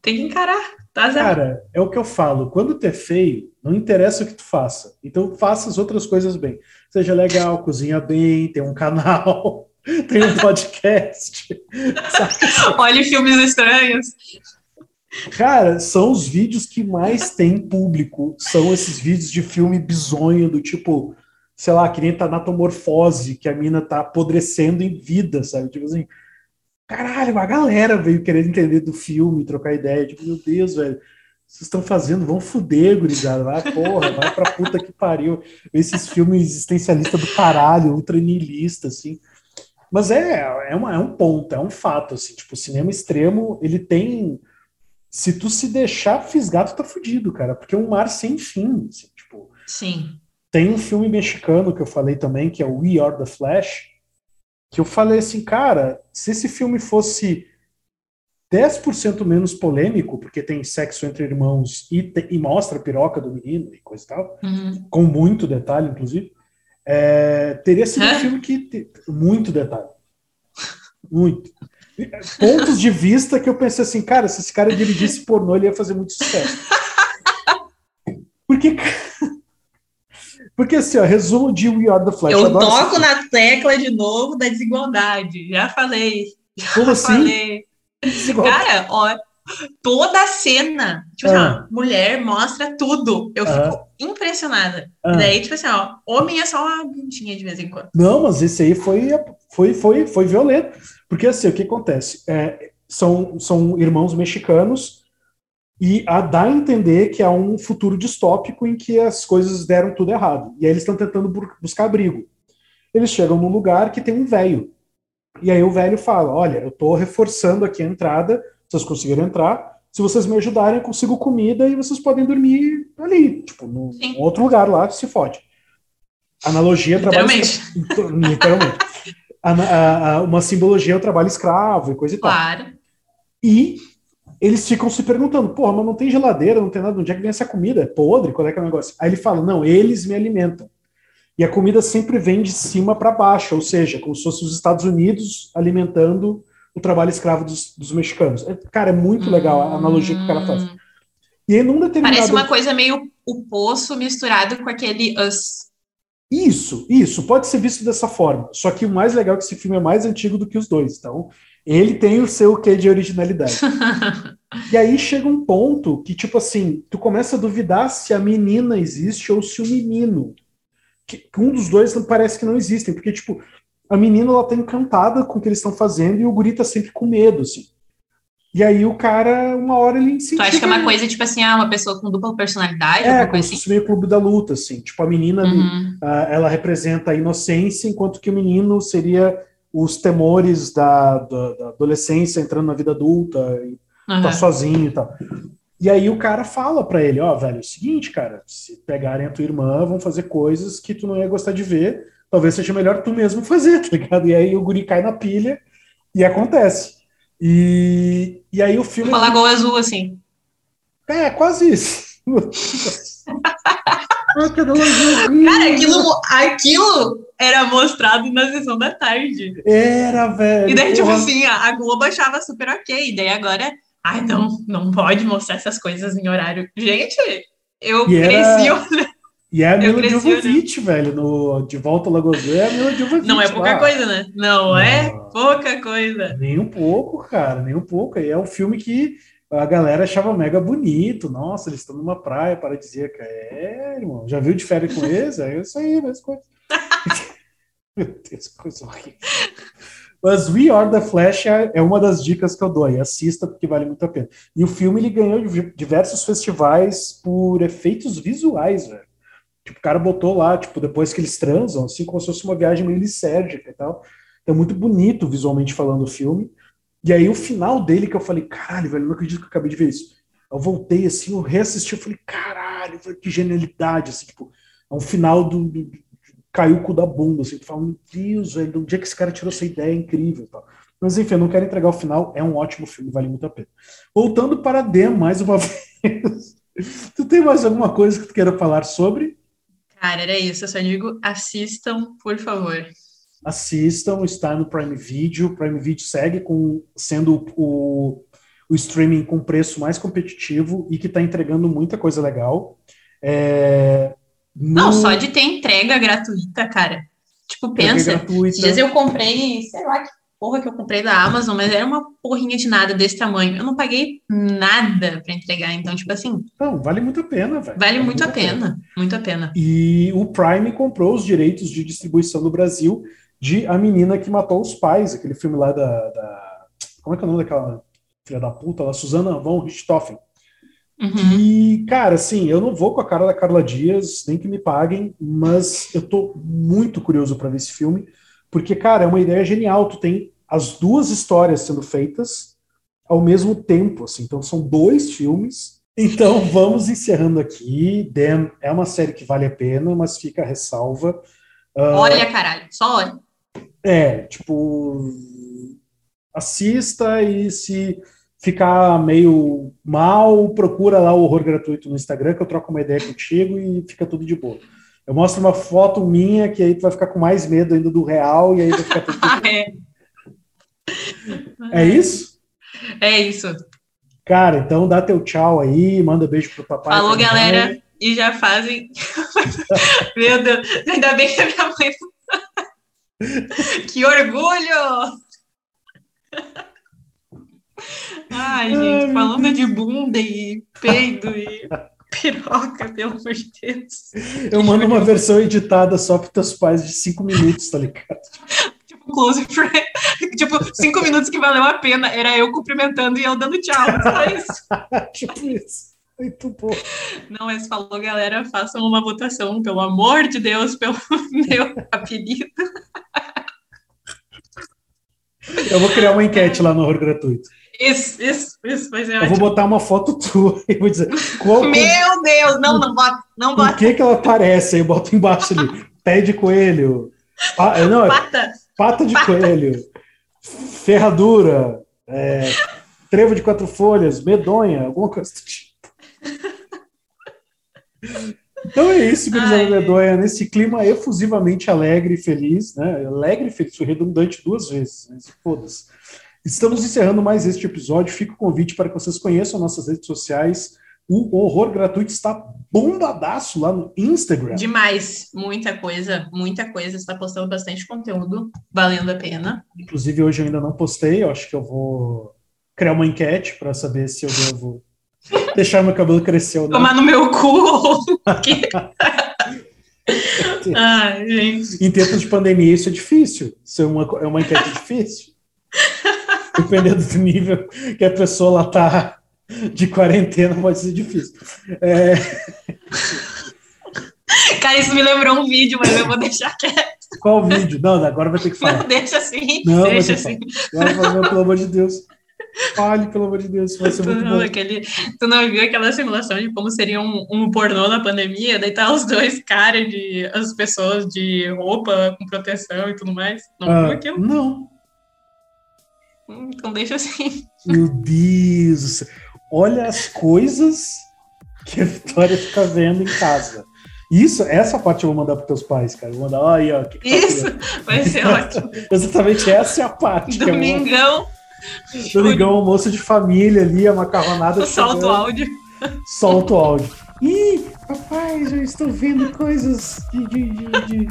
Tem que encarar. Tá Cara, é o que eu falo. Quando tu é feio, não interessa o que tu faça. Então faça as outras coisas bem. Seja legal, cozinha bem, tem um canal, [LAUGHS] tem um podcast. Olhe filmes estranhos. Cara, são os vídeos que mais tem público. São esses vídeos de filme bizonho, do tipo, sei lá, que nem Tanatomorfose, que a mina tá apodrecendo em vida, sabe? Tipo assim, caralho, a galera veio querendo entender do filme, trocar ideia. Tipo, meu Deus, velho, vocês estão fazendo? Vão fuder, gurizada. Vai, porra, vai pra puta que pariu. Esses filmes existencialistas do caralho, ultra nihilista, assim. Mas é, é, uma, é um ponto, é um fato, assim. Tipo, o cinema extremo, ele tem... Se tu se deixar fisgar, tu tá fudido, cara. Porque é um mar sem fim, assim, tipo... Sim. Tem um filme mexicano que eu falei também, que é o We Are The Flash, que eu falei assim, cara, se esse filme fosse 10% menos polêmico, porque tem sexo entre irmãos e, te, e, mostra a piroca do menino e coisa e tal, uhum. com muito detalhe, inclusive, é, teria sido um filme que. Te, muito detalhe. Muito. Pontos de vista que eu pensei assim, cara, se esse cara dirigisse pornô, ele ia fazer muito sucesso. Porque, [LAUGHS] porque assim, ó, resumo de We Are the Flash. Eu toco na tecla de novo da desigualdade. Já falei. Já Como assim? Falei. Cara, ó, toda a cena, tipo assim, ah. ó, mulher mostra tudo. Eu ah. fico impressionada. Ah. E daí, tipo assim, ó, homem é só uma bundinha de vez em quando. Não, mas esse aí foi, foi, foi, foi violento. Porque assim, o que acontece? É, são, são irmãos mexicanos e a dar a entender que há um futuro distópico em que as coisas deram tudo errado. E aí eles estão tentando buscar abrigo. Eles chegam num lugar que tem um velho. E aí o velho fala: Olha, eu estou reforçando aqui a entrada, vocês conseguiram entrar. Se vocês me ajudarem, eu consigo comida e vocês podem dormir ali, tipo, num Sim. outro lugar lá, se fode. Analogia literalmente. trabalho literalmente. A, [LAUGHS] a, a, uma simbologia é o trabalho escravo e coisa e tal. Claro. E eles ficam se perguntando, porra, mas não tem geladeira, não tem nada, onde é que vem essa comida? É podre? Qual é que é o negócio? Aí ele fala, não, eles me alimentam. E a comida sempre vem de cima para baixo, ou seja, como se fosse os Estados Unidos alimentando o trabalho escravo dos, dos mexicanos. É, cara, é muito legal a analogia que o cara faz. E aí, num determinado... Parece uma coisa meio o poço misturado com aquele Us. Isso, isso, pode ser visto dessa forma. Só que o mais legal é que esse filme é mais antigo do que os dois. Então, ele tem o seu quê de originalidade. [LAUGHS] e aí chega um ponto que, tipo assim, tu começa a duvidar se a menina existe ou se o menino. Que um dos dois parece que não existem, porque, tipo, a menina ela tá encantada com o que eles estão fazendo e o guri tá sempre com medo, assim. E aí o cara, uma hora ele incentiva... Tu acha que é uma coisa, tipo assim, ah, uma pessoa com dupla personalidade? É, como se assim? meio clube da luta, assim. Tipo, a menina, uhum. ela representa a inocência, enquanto que o menino seria os temores da, da, da adolescência entrando na vida adulta, e uhum. tá sozinho e tal. E aí o cara fala para ele, ó, oh, velho, é o seguinte, cara, se pegarem a tua irmã, vão fazer coisas que tu não ia gostar de ver, talvez seja melhor tu mesmo fazer, tá ligado? E aí o guri cai na pilha e acontece. E, e aí o filme... Uma lagoa azul, assim. É, quase isso. [LAUGHS] Cara, aquilo, aquilo era mostrado na sessão da tarde. Era, velho. E daí, tipo assim, a Globo achava super ok. E daí agora, ai, não, não pode mostrar essas coisas em horário. Gente, eu e cresci era... E é a Mila Jovovich, velho, no De Volta ao Lagoa é a Mila Jovovich. Não é pouca lá. coisa, né? Não, não, é pouca coisa. Nem um pouco, cara, nem um pouco. E é um filme que a galera achava mega bonito. Nossa, eles estão numa praia paradisíaca. É, irmão, já viu de férias com eles? É isso aí, mesma coisa. [LAUGHS] Meu Deus, coisa horrível. Mas We Are the Flash é, é uma das dicas que eu dou aí. Assista, porque vale muito a pena. E o filme ele ganhou diversos festivais por efeitos visuais, velho. Tipo, o cara botou lá, tipo, depois que eles transam, assim, como se fosse uma viagem meio lisérgica e tal. Então, muito bonito visualmente falando o filme. E aí o final dele que eu falei, caralho, velho, não acredito que eu acabei de ver isso. Eu voltei assim, eu reassisti, eu falei, caralho, que genialidade, assim, tipo, é um final do, do caiu o cu da bunda, assim, tu fala, meu Deus, velho, do dia que esse cara tirou essa ideia incrível tal. Mas enfim, eu não quero entregar o final, é um ótimo filme, vale muito a pena. Voltando para Dem, mais uma [LAUGHS] vez. tu tem mais alguma coisa que tu queira falar sobre? Cara, era isso, eu só digo, assistam, por favor assistam, está no Prime Video. O Prime Video segue com, sendo o, o streaming com preço mais competitivo e que está entregando muita coisa legal. É, no... Não, só de ter entrega gratuita, cara. Tipo, pensa. Às vezes eu comprei, sei lá que porra que eu comprei da Amazon, mas era uma porrinha de nada desse tamanho. Eu não paguei nada para entregar, então, tipo assim. Não, vale muito a pena, velho. Vale, vale, muito, muito a pena, pena, muito a pena. E o Prime comprou os direitos de distribuição no Brasil de A Menina que Matou os Pais, aquele filme lá da. da como é que é o nome daquela filha da puta lá? Susana von Richthofen. Uhum. E, cara, assim, eu não vou com a cara da Carla Dias, nem que me paguem, mas eu tô muito curioso para ver esse filme, porque, cara, é uma ideia genial. Tu tem as duas histórias sendo feitas ao mesmo tempo, assim, então são dois filmes. Então vamos encerrando aqui. Dem é uma série que vale a pena, mas fica a ressalva. Uh, olha, caralho, só olha. É, tipo, assista e se ficar meio mal, procura lá o horror gratuito no Instagram, que eu troco uma ideia contigo e fica tudo de boa. Eu mostro uma foto minha que aí tu vai ficar com mais medo ainda do real e aí vai ficar tudo. [LAUGHS] é. É isso? É isso. Cara, então dá teu tchau aí, manda beijo pro papai. Falou, galera. E já fazem. [LAUGHS] Meu Deus, ainda bem que a minha mãe [LAUGHS] que orgulho! Ai, gente, falando de bunda e peido e piroca, pelo amor de Deus. Eu mando uma versão editada só para teus pais de cinco minutos, tá ligado? [LAUGHS] close [LAUGHS] friend. tipo, cinco minutos que valeu a pena. Era eu cumprimentando e eu dando tchau. Só isso. [LAUGHS] tipo isso. Muito bom. Não, mas falou, galera, façam uma votação, pelo amor de Deus, pelo [LAUGHS] meu apelido. Eu vou criar uma enquete lá no Horror Gratuito. Isso, isso, isso vai ser Eu ótimo. vou botar uma foto tua e vou dizer. Qual, Meu Deus, não, não bota, não bota. O que que ela parece? Aí eu boto embaixo ali. Pé de coelho. Pa, não, pata. Pata de coelho. Ferradura. É, trevo de quatro folhas. Medonha. Alguma coisa do tipo. Então é isso, Gurizada Medonha, nesse clima efusivamente alegre e feliz, né? Alegre e feliz, foi redundante duas vezes, mas foda-se. Estamos encerrando mais este episódio. Fica o convite para que vocês conheçam nossas redes sociais. O Horror Gratuito está bombadaço lá no Instagram. Demais. Muita coisa, muita coisa. Está postando bastante conteúdo, valendo a pena. Inclusive, hoje eu ainda não postei. Eu acho que eu vou criar uma enquete para saber se eu devo [LAUGHS] deixar meu cabelo crescer ou não. Tomar no meu cu. [LAUGHS] Ai, gente. Em tempos de pandemia, isso é difícil. Isso é uma, é uma enquete difícil. [LAUGHS] Dependendo do nível que a pessoa lá tá [LAUGHS] de quarentena, pode ser difícil. É... Cara, isso me lembrou um vídeo, mas eu vou deixar quieto. Qual vídeo? Não, agora vai ter que falar. Não, deixa assim. Não, deixa assim. Agora, pelo amor de Deus. Fale, pelo amor de Deus, vai ser tu muito não, bom. Aquele, tu não viu aquela simulação de como seria um, um pornô na pandemia? Daí tá os dois caras de as pessoas de roupa com proteção e tudo mais. Não ah, viu aquilo? Não. Hum, então deixa assim. Meu Deus do céu. Olha as coisas que a Vitória fica vendo em casa. Isso, essa parte eu vou mandar para teus pais, cara. vou mandar, aí, ó. Que que tá Isso, vai ser ótimo. [LAUGHS] Exatamente essa é a parte. Domingão. Domingão, almoço de família ali, a macarronada. Solta o áudio. Solta o áudio. Ih, papai, já estou vendo coisas de. de, de, de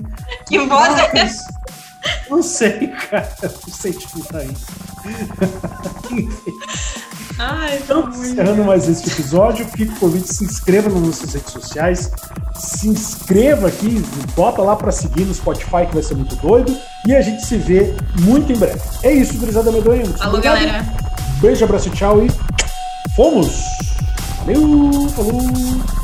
que voz é essa? Não sei, cara. Não sei tá aí. Ai, então, encerrando mais este episódio, fique com o convite, se inscreva nas nossas redes sociais, se inscreva aqui, bota lá para seguir no Spotify, que vai ser muito doido, e a gente se vê muito em breve. É isso, gurizada medonha. Falou, obrigado. galera. Beijo, abraço, tchau e fomos! Valeu, falou!